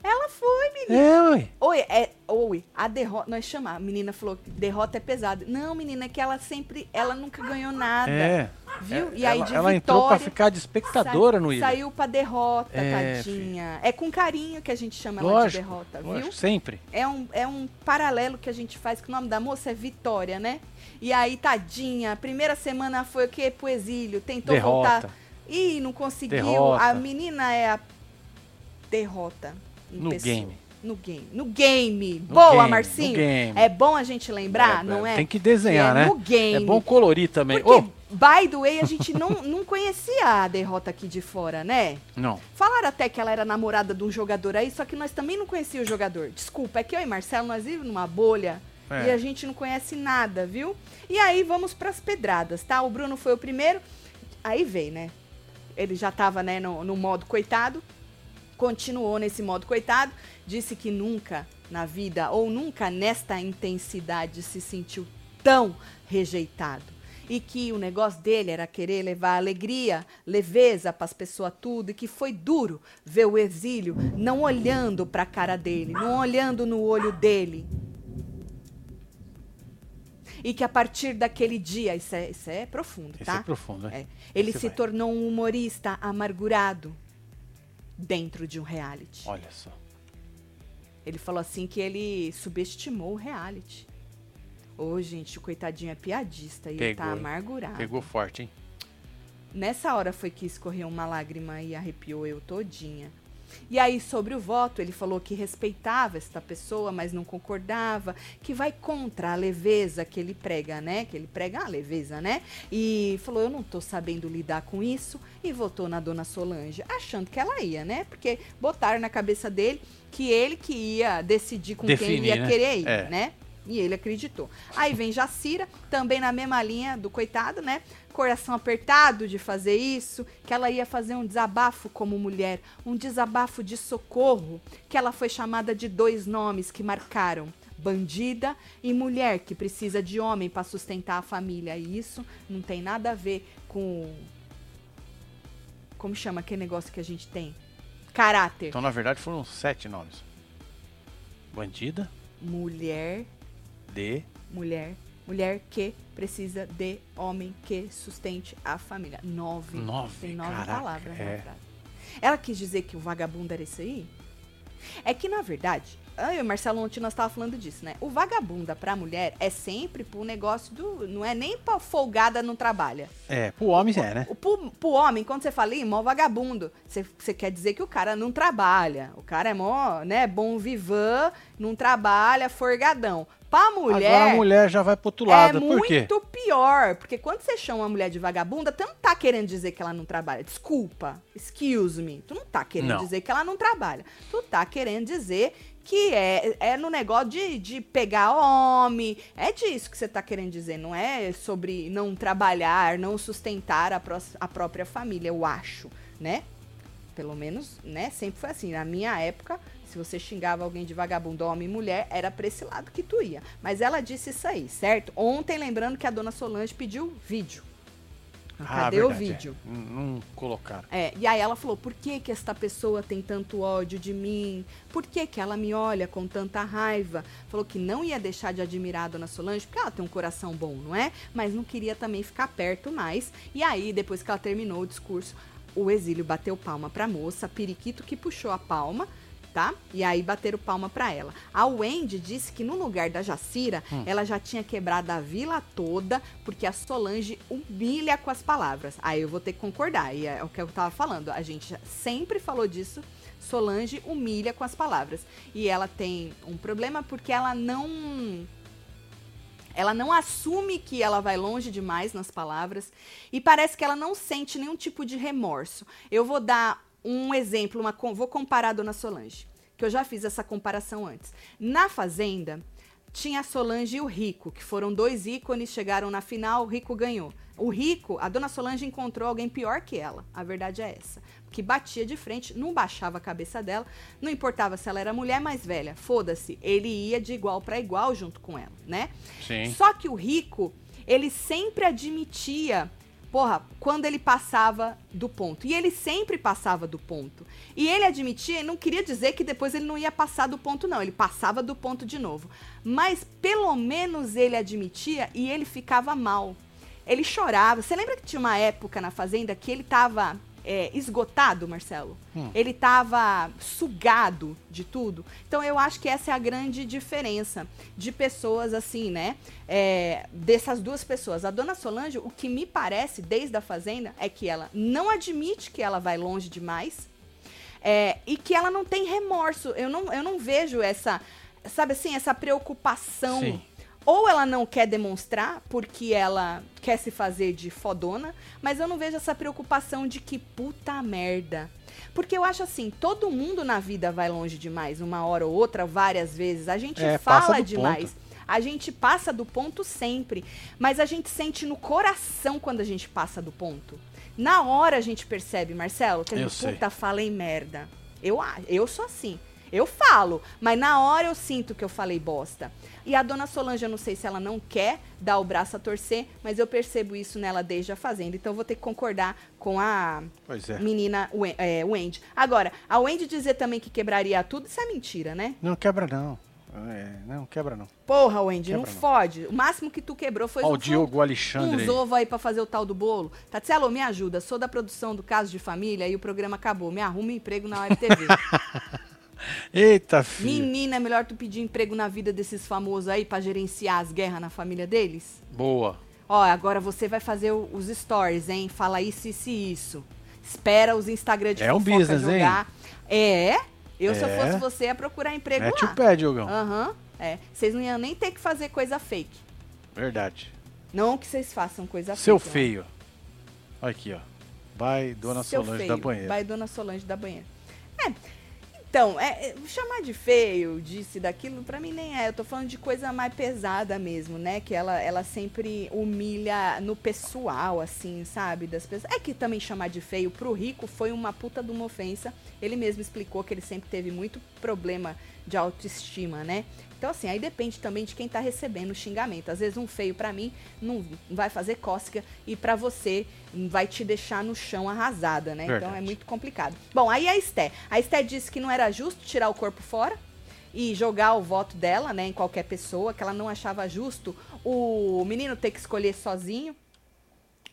Speaker 1: Ela foi, menina.
Speaker 2: É, ué.
Speaker 1: Oi, é, oi, a derrota, nós chamamos, a menina falou que derrota é pesada. Não, menina, é que ela sempre, ela nunca ganhou nada,
Speaker 2: É.
Speaker 1: viu?
Speaker 2: É,
Speaker 1: e aí
Speaker 2: ela,
Speaker 1: de
Speaker 2: ela entrou pra
Speaker 1: vitória,
Speaker 2: ficar de espectadora
Speaker 1: sai-
Speaker 2: no ilha.
Speaker 1: Saiu pra derrota,
Speaker 2: É,
Speaker 1: tadinha. É com carinho que a gente chama ela de
Speaker 2: Lógico,
Speaker 1: derrota,
Speaker 2: lógico,
Speaker 1: viu?
Speaker 2: sempre.
Speaker 1: É um, é um paralelo que a gente faz, que o nome da moça é Vitória, né? E aí, tadinha, primeira semana foi o quê? Pro exílio, tentou
Speaker 2: Derrota.
Speaker 1: voltar. Ih, não conseguiu.
Speaker 2: Derrota.
Speaker 1: A menina é a derrota.
Speaker 2: No
Speaker 1: pessoa.
Speaker 2: game.
Speaker 1: No game. No game.
Speaker 2: No
Speaker 1: Boa,
Speaker 2: game,
Speaker 1: Marcinho.
Speaker 2: game.
Speaker 1: É bom a gente lembrar, não é?
Speaker 2: Tem que desenhar,
Speaker 1: é
Speaker 2: né?
Speaker 1: no game.
Speaker 2: É bom colorir também.
Speaker 1: Porque,
Speaker 2: Ô,
Speaker 1: by the way, a gente não, não conhecia a derrota aqui de fora, né?
Speaker 2: não.
Speaker 1: Falaram até que ela era namorada de um jogador aí, só que nós também não conhecíamos o jogador. Desculpa, é que eu e Marcelo, nós vivemos numa bolha
Speaker 2: É.
Speaker 1: e a gente não conhece nada, viu? E aí vamos pras pedradas, tá? O Bruno foi o primeiro, aí veio, né? Ele já tava, né, no, no modo coitado, continuou nesse modo coitado, disse que nunca na vida ou nunca nesta intensidade se sentiu tão rejeitado. E que o negócio dele era querer levar alegria, leveza para as pessoas tudo, e que foi duro ver o exílio não olhando para a cara dele, não olhando no olho dele. E que a partir daquele dia, isso é, isso é profundo,
Speaker 2: Esse
Speaker 1: tá?
Speaker 2: é profundo, né?
Speaker 1: É. Ele
Speaker 2: Esse
Speaker 1: se
Speaker 2: vai.
Speaker 1: tornou um humorista amargurado dentro de um reality.
Speaker 2: Olha só.
Speaker 1: Ele falou assim que ele subestimou o reality. Ô, gente, o coitadinho é piadista e ele tá amargurado.
Speaker 2: Pegou forte, hein?
Speaker 1: Nessa hora foi que escorreu uma lágrima e arrepiou eu todinha. E aí, sobre o voto, ele falou que respeitava esta pessoa, mas não concordava, que vai contra a leveza que ele prega, né? Que ele prega a leveza, né? E falou: Eu não tô sabendo lidar com isso, e votou na dona Solange, achando que ela ia, né? Porque botaram na cabeça dele que ele que ia decidir com quem ele
Speaker 2: Definir,
Speaker 1: ia
Speaker 2: né?
Speaker 1: querer ir,
Speaker 2: É.
Speaker 1: né? E ele acreditou. Aí vem Jacira, também na mesma linha do coitado, né? Coração apertado de fazer isso, que ela ia fazer um desabafo como mulher, um desabafo de socorro, que ela foi chamada de dois nomes que marcaram bandida e mulher que precisa de homem para sustentar a família. E isso não tem nada a ver com como chama aquele negócio que a gente tem? Caráter.
Speaker 2: Então, na verdade, foram sete nomes. Bandida,
Speaker 1: Mulher,
Speaker 2: de...
Speaker 1: mulher, mulher que precisa de homem que sustente a família. Nove.
Speaker 2: Nove,
Speaker 1: Tem nove
Speaker 2: caraca,
Speaker 1: palavras
Speaker 2: é.
Speaker 1: na frase. Ela quis dizer que o vagabundo era esse aí? É que, na verdade, eu e o Marcelo ontem nós falando disso, né? O vagabunda pra mulher é sempre pro negócio do. Não é nem pra folgada não trabalha.
Speaker 2: É, pro homem é, né?
Speaker 1: O, pro, pro homem, quando você fala, ih, mó vagabundo, você, você quer dizer que o cara não trabalha. O cara é mó, né, bom vivan, não trabalha, forgadão. Pra mulher.
Speaker 2: Agora a mulher já vai pro outro
Speaker 1: É
Speaker 2: lado. Por
Speaker 1: muito
Speaker 2: quê?
Speaker 1: pior, porque quando você chama uma mulher de vagabunda, tu não tá querendo dizer que ela não trabalha. Desculpa, excuse me. Tu não tá querendo
Speaker 2: Não.
Speaker 1: dizer que ela não trabalha. Tu tá querendo dizer que é, é no negócio de, de pegar homem. É disso que você tá querendo dizer. Não é sobre não trabalhar, não sustentar a, pró- a própria família, eu acho, né? Pelo menos, né? Sempre foi assim. Na minha época, se você xingava alguém de vagabundo, homem e mulher, era pra esse lado que tu ia. Mas ela disse isso aí, certo? Ontem, lembrando que a dona Solange pediu vídeo. Cadê o
Speaker 2: verdade, é.
Speaker 1: vídeo?
Speaker 2: Não, não colocaram.
Speaker 1: É, e aí ela falou, por que que esta pessoa tem tanto ódio de mim? Por que que ela me olha com tanta raiva? Falou que não ia deixar de admirar a Dona Solange, porque ela tem um coração bom, não é? Mas não queria também ficar perto mais. E aí, depois que ela terminou o discurso, o exílio bateu palma pra moça, Periquito que puxou a palma, tá? E aí bateram palma pra ela. A Wendy disse que no lugar da Jacira, ela já tinha quebrado a vila toda, porque a Solange humilha com as palavras. Aí eu vou ter que concordar, e é o que eu tava falando. A gente sempre falou disso. Solange humilha com as palavras. E ela tem um problema porque ela não ela não assume que ela vai longe demais nas palavras e parece que ela não sente nenhum tipo de remorso. Eu vou dar um exemplo, uma, vou comparar a Dona Solange, que eu já fiz essa comparação antes. Na Fazenda, tinha a Solange e o Rico, que foram dois ícones, chegaram na final, o Rico ganhou. O Rico, a Dona Solange encontrou alguém pior que ela, a verdade é essa. Que batia de frente, não baixava a cabeça dela, não importava se ela era mulher mais velha, foda-se, ele ia de igual para igual junto com ela, né?
Speaker 2: Sim.
Speaker 1: Só que o rico, ele sempre admitia, porra, quando ele passava do ponto. E ele sempre passava do ponto. E ele admitia não queria dizer que depois ele não ia passar do ponto, não. Ele passava do ponto de novo. Mas pelo menos ele admitia e ele ficava mal. Ele chorava. Você lembra que tinha uma época na Fazenda que ele tava é, esgotado, Marcelo? Ele tava sugado de tudo. Então eu acho que essa é a grande diferença de pessoas assim, né? É, dessas duas pessoas. A dona Solange, o que me parece desde a Fazenda é que ela não admite que ela vai longe demais é, e que ela não tem remorso. Eu não, eu não vejo essa, sabe assim, essa preocupação.
Speaker 2: Sim.
Speaker 1: Ou ela não quer demonstrar porque ela quer se fazer de fodona, mas eu não vejo essa preocupação de que puta merda. Porque eu acho assim, todo mundo na vida vai longe demais, uma hora ou outra, várias vezes. A gente
Speaker 2: É,
Speaker 1: fala demais.
Speaker 2: ponto.
Speaker 1: A gente passa do ponto sempre, mas a gente sente no coração quando a gente passa do ponto. Na hora a gente percebe, Marcelo, que a
Speaker 2: Eu
Speaker 1: gente,
Speaker 2: sei.
Speaker 1: puta, falei merda. Eu, eu sou assim. Eu falo, mas na hora eu sinto que eu falei bosta. E a dona Solange, eu não sei se ela não quer dar o braço a torcer, mas eu percebo isso nela desde a Fazenda. Então eu vou ter que concordar com a
Speaker 2: Pois é.
Speaker 1: menina Wen- é, Wendy. Agora, a Wendy dizer também que quebraria tudo, isso é mentira, né?
Speaker 2: Não quebra, não. É, não quebra, não.
Speaker 1: Porra, Wendy, não
Speaker 2: Quebra não.
Speaker 1: fode. O máximo que tu quebrou foi
Speaker 2: Ó, o Diogo Alexandre.
Speaker 1: uns ovos aí pra fazer o tal do bolo. Tatielo, me ajuda. Sou da produção do Caso de Família e o programa acabou. Me arruma um emprego na hora TV. <laughs>
Speaker 2: Eita, filho.
Speaker 1: Menina, é melhor tu pedir emprego na vida desses famosos aí pra gerenciar as guerras na família deles?
Speaker 2: Boa.
Speaker 1: Ó, agora você vai fazer os stories, hein? Fala isso, isso e isso. Espera os Instagram de
Speaker 2: É um business, hein?
Speaker 1: jogar. É. Eu, se eu
Speaker 2: É.
Speaker 1: fosse você, ia procurar emprego
Speaker 2: Mete
Speaker 1: lá.
Speaker 2: o pé, Diogão.
Speaker 1: Aham. É. Vocês não iam nem ter que fazer coisa fake.
Speaker 2: Verdade.
Speaker 1: Não que vocês façam coisa
Speaker 2: Seu
Speaker 1: fake. né?
Speaker 2: feio. Olha aqui, ó. Vai, Dona
Speaker 1: Seu
Speaker 2: Solange
Speaker 1: feio.
Speaker 2: da banheira.
Speaker 1: Vai Dona Solange da banheira. É. Então, é, é, chamar de feio, disse daquilo, pra mim nem é. Eu tô falando de coisa mais pesada mesmo, né? Que ela, ela sempre humilha no pessoal, assim, sabe? Das pessoas. É que também chamar de feio pro rico foi uma puta de uma ofensa. Ele mesmo explicou que ele sempre teve muito problema de autoestima, né? Então, assim, aí depende também de quem tá recebendo o xingamento. Às vezes um feio para mim não vai fazer cócega e para você vai te deixar no chão arrasada, né? Verdade. Então é muito complicado. Bom, aí a Esté. A Esté disse que não era justo tirar o corpo fora e jogar o voto dela, né, em qualquer pessoa, que ela não achava justo o menino ter que escolher sozinho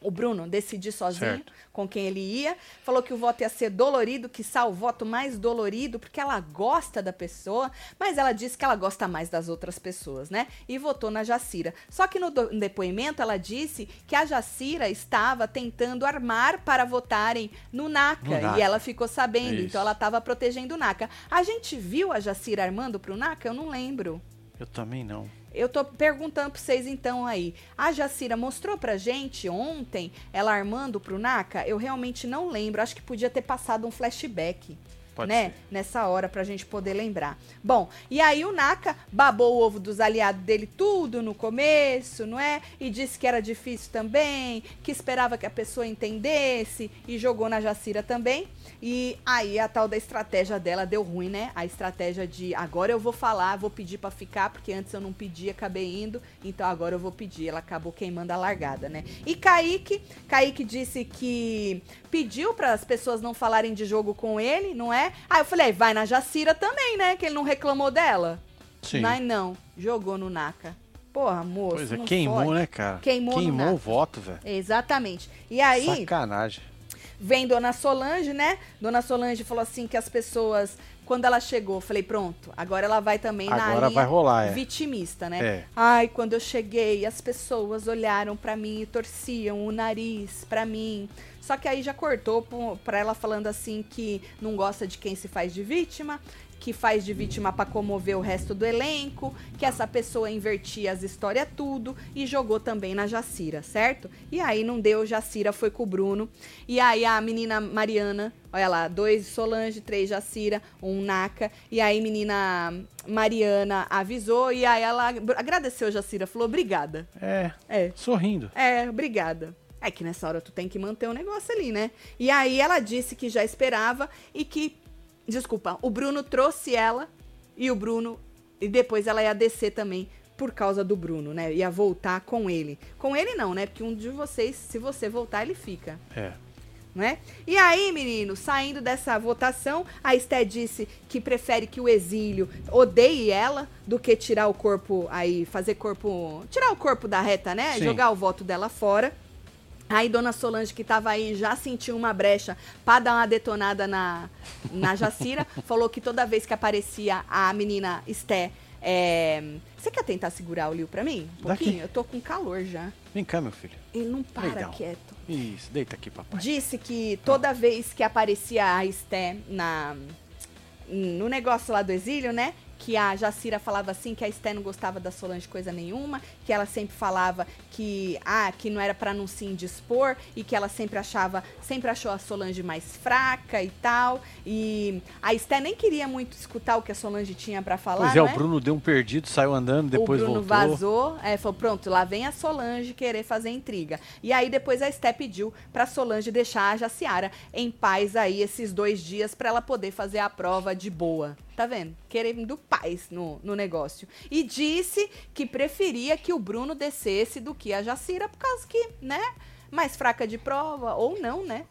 Speaker 1: o Bruno decidir sozinho certo. com quem ele ia. Falou que o voto ia ser dolorido, que o voto mais dolorido, porque ela gosta da pessoa, mas ela disse que ela gosta mais das outras pessoas, né? E votou na Jacira. Só que no, no depoimento ela disse que a Jacira estava tentando armar para votarem no NACA, no NACA. e ela ficou sabendo, Isso. então ela estava protegendo o NACA. A gente viu a Jacira armando para o NACA? Eu não lembro.
Speaker 2: Eu também não.
Speaker 1: Eu tô perguntando para vocês então aí. A Jacira mostrou pra gente ontem, ela armando pro Naka? Eu realmente não lembro. Acho que podia ter passado um flashback. Pode né? Ser. Nessa hora pra gente poder lembrar. Bom, e aí o Naka babou o ovo dos aliados dele tudo no começo, não é? E disse que era difícil também, que esperava que a pessoa entendesse e jogou na Jacira também. E aí a tal da estratégia dela deu ruim, né? A estratégia de agora eu vou falar, vou pedir para ficar, porque antes eu não pedi, acabei indo, então agora eu vou pedir. Ela acabou queimando a largada, né? E Kaique, Kaique disse que pediu para as pessoas não falarem de jogo com ele, não é? Aí eu falei, vai na Jacira também, né? Que ele não reclamou dela. Sim. Mas não, jogou no Naka. Porra, moço. Pois
Speaker 2: é, queimou,
Speaker 1: pode.
Speaker 2: né, cara?
Speaker 1: Queimou,
Speaker 2: queimou o voto, velho.
Speaker 1: Exatamente. E aí.
Speaker 2: Sacanagem.
Speaker 1: Vem Dona Solange, né? Dona Solange falou assim que as pessoas, quando ela chegou, falei, pronto, agora ela vai também
Speaker 2: agora
Speaker 1: na
Speaker 2: vai rolar, é.
Speaker 1: vitimista, né?
Speaker 2: É.
Speaker 1: Ai, quando eu cheguei, as pessoas olharam para mim e torciam o nariz para mim. Só que aí já cortou pra ela falando assim que não gosta de quem se faz de vítima, que faz de vítima para comover o resto do elenco, que essa pessoa invertia as histórias tudo e jogou também na Jacira, certo? E aí não deu, Jacira foi com o Bruno. E aí a menina Mariana, olha lá, dois Solange, três Jacira, um Naka. E aí menina Mariana avisou e aí ela agradeceu a Jacira, falou obrigada.
Speaker 2: É. É. Sorrindo.
Speaker 1: É, obrigada. É que nessa hora tu tem que manter o negócio ali, né? E aí ela disse que já esperava e que Desculpa, o Bruno trouxe ela e o Bruno. E depois ela ia descer também por causa do Bruno, né? Ia voltar com ele. Com ele não, né? Porque um de vocês, se você voltar, ele fica.
Speaker 2: É.
Speaker 1: Né? E aí, menino, saindo dessa votação, a Esté disse que prefere que o exílio odeie ela do que tirar o corpo aí, fazer corpo. Tirar o corpo da reta, né? Sim. Jogar o voto dela fora. Aí Dona Solange, que tava aí, já sentiu uma brecha para dar uma detonada na, na Jacira. <laughs> falou que toda vez que aparecia a menina Esté. É... Você quer tentar segurar o Liu pra mim? Um pouquinho? Daqui. Eu tô com calor já.
Speaker 2: Vem cá, meu filho.
Speaker 1: Ele não para Legal. quieto.
Speaker 2: Isso, deita aqui, papai.
Speaker 1: Disse que toda ah. vez que aparecia a Esté na, no negócio lá do exílio, né? Que a Jacira falava assim que a Esté não gostava da Solange coisa nenhuma, que ela sempre falava que ah, que não era para não se indispor e que ela sempre achava, sempre achou a Solange mais fraca e tal. E a Esté nem queria muito escutar o que a Solange tinha para falar,
Speaker 2: Pois é, o é? Bruno deu um perdido, saiu andando, depois voltou. O Bruno
Speaker 1: voltou. vazou, é, falou, pronto, lá vem a Solange querer fazer intriga. E aí depois a Esté pediu para Solange deixar a Jaciara em paz aí esses dois dias para ela poder fazer a prova de boa. Tá vendo? Querendo paz no, no negócio. E disse que preferia que o Bruno descesse do que a Jacira, por causa que, né? Mais fraca de prova, ou não, né?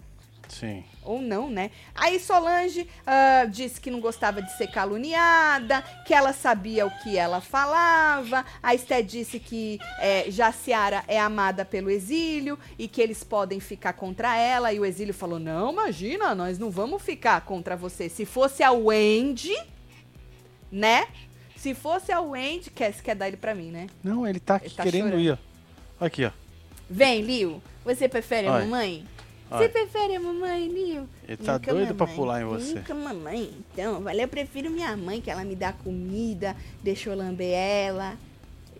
Speaker 2: Sim.
Speaker 1: Ou não, né? Aí Solange uh, disse que não gostava de ser caluniada, que ela sabia o que ela falava. A Esté disse que é, Jaciara é amada pelo exílio e que eles podem ficar contra ela. E o exílio falou: Não, imagina, nós não vamos ficar contra você. Se fosse a Wendy, né? Se fosse a Wendy, quer, quer dar ele pra mim, né?
Speaker 2: Não, ele tá, ele tá querendo chorando. ir, ó. Aqui, ó.
Speaker 1: Vem, Liu. Você prefere a mamãe? Você prefere a mamãe, Nil?
Speaker 2: Ele tá Nunca doido mamãe. pra pular em você.
Speaker 1: Nunca mamãe. Então, eu prefiro minha mãe, que ela me dá comida, deixa eu lamber ela,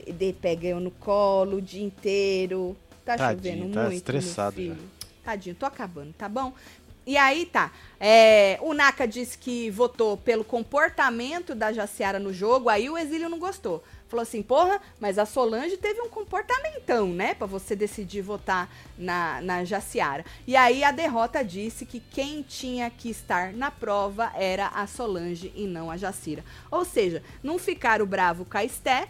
Speaker 1: de, pega eu no colo o dia inteiro. Tá
Speaker 2: Tadinho,
Speaker 1: chovendo
Speaker 2: tá
Speaker 1: muito,
Speaker 2: estressado
Speaker 1: meu filho. Já. Tadinho, tô acabando, tá bom? E aí tá. É, o Naka disse que votou pelo comportamento da Jaciara no jogo, aí o Exílio não gostou. Falou assim, porra, mas a Solange teve um comportamentão, né? Pra você decidir votar na, na Jaciara. E aí a derrota disse que quem tinha que estar na prova era a Solange e não a Jacira. Ou seja, não ficaram bravo com a Esté,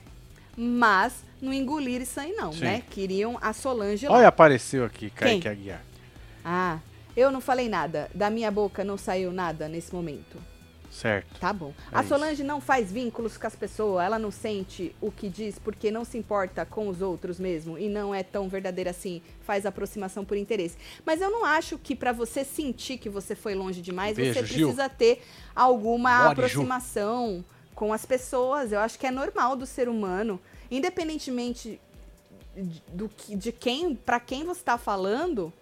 Speaker 1: mas não engoliram isso aí não,
Speaker 2: Sim.
Speaker 1: né? Queriam a Solange lá.
Speaker 2: Olha, apareceu aqui, Kaique Aguiar.
Speaker 1: Ah, eu não falei nada. Da minha boca não saiu nada nesse momento.
Speaker 2: Certo.
Speaker 1: Tá bom.
Speaker 2: É
Speaker 1: a
Speaker 2: isso.
Speaker 1: Solange não faz vínculos com as pessoas, ela não sente o que diz porque não se importa com os outros mesmo e não é tão verdadeira assim, faz aproximação por interesse. Mas eu não acho que pra você sentir que você foi longe demais,
Speaker 2: Beijo,
Speaker 1: você
Speaker 2: Gil.
Speaker 1: precisa ter alguma
Speaker 2: More, Ju.
Speaker 1: aproximação com as pessoas. Eu acho que é normal do ser humano, independentemente de- do que, de quem, para quem você tá falando,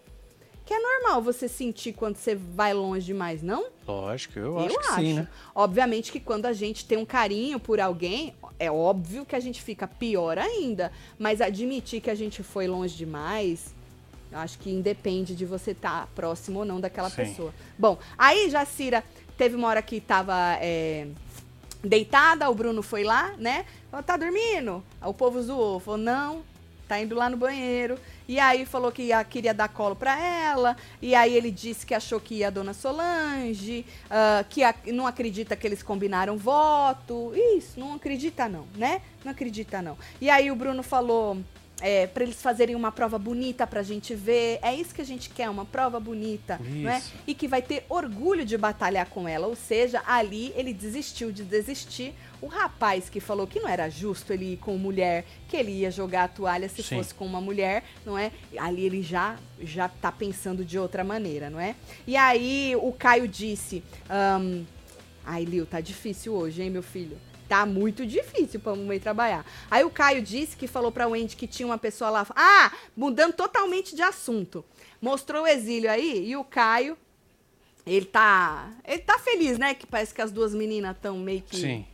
Speaker 1: que é normal você sentir quando você vai longe demais, não?
Speaker 2: Lógico, eu, acho que sim, né?
Speaker 1: Obviamente que quando a gente tem um carinho por alguém, é óbvio que a gente fica pior ainda. Mas admitir que a gente foi longe demais, eu acho que independe de você estar próximo ou não daquela
Speaker 2: Sim.
Speaker 1: pessoa. Bom, aí Jacira teve uma hora que tava é, deitada, o Bruno foi lá, né? Falou, tá dormindo? O povo zoou, falou, não, tá indo lá no banheiro. E aí falou que ia- queria dar colo pra ela. E aí ele disse que achou que ia a dona Solange, ah, que a- não acredita que eles combinaram voto. Isso, não acredita não, né? Não acredita não. E aí o Bruno falou é, para eles fazerem uma prova bonita pra gente ver. É isso que a gente quer, uma prova bonita, não é?
Speaker 2: Isso.
Speaker 1: E que vai ter orgulho de batalhar com ela. Ou seja, ali ele desistiu de desistir. O rapaz que falou que não era justo ele ir com mulher, que ele ia jogar a toalha se
Speaker 2: Sim.
Speaker 1: fosse com uma mulher, não é? Ali ele já já tá pensando de outra maneira, não é? E aí o Caio disse, ahn, ai Lil, tá difícil hoje, hein, meu filho? Tá muito difícil pra mamãe trabalhar. Aí o Caio disse que falou pra Wendy que tinha uma pessoa lá. Ah, mudando totalmente de assunto. Mostrou o exílio aí e o Caio, ele tá. Ele tá feliz, né? Que parece que as duas meninas estão meio que.
Speaker 2: Sim.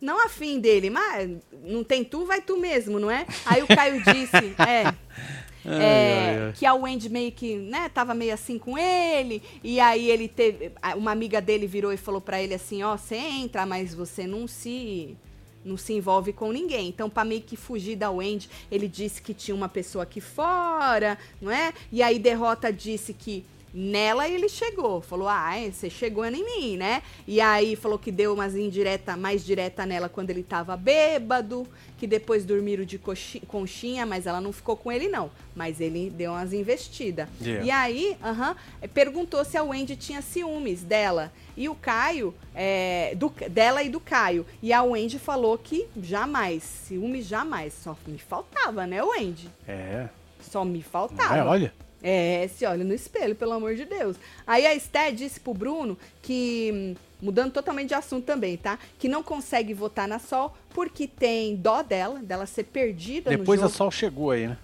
Speaker 1: Não afim dele, mas não tem tu, vai tu mesmo, não é? Aí o Caio disse, <laughs> é,
Speaker 2: Ai,
Speaker 1: é,
Speaker 2: ai, ai.
Speaker 1: que a Wendy meio que, né, tava meio assim com ele, e aí ele teve, uma amiga dele virou e falou pra ele assim, ó, você entra, mas você não se não se envolve com ninguém. Então, pra meio que fugir da Wendy, ele disse que tinha uma pessoa aqui fora, não é? E aí Derrota disse que nela ele chegou. Falou, ah, você chegou em mim, né? E aí falou que deu umas indireta, mais direta nela quando ele tava bêbado, que depois dormiram de conchinha, mas ela não ficou com ele, não. Mas ele deu umas investidas.
Speaker 2: Yeah.
Speaker 1: E aí, aham, eh, perguntou se a Wendy tinha ciúmes dela. E o Caio, é, do- dela e do Caio. E a Wendy falou que jamais, ciúmes jamais. Só me faltava, né, Wendy?
Speaker 2: É.
Speaker 1: Só me faltava.
Speaker 2: é? Olha.
Speaker 1: É, se olha no espelho, pelo amor de Deus. Aí a Esté disse pro Bruno que, mudando totalmente de assunto também, tá? Que não consegue votar na Sol porque tem dó dela, dela ser perdida
Speaker 2: Depois
Speaker 1: no
Speaker 2: a
Speaker 1: jogo.
Speaker 2: Sol chegou aí, né?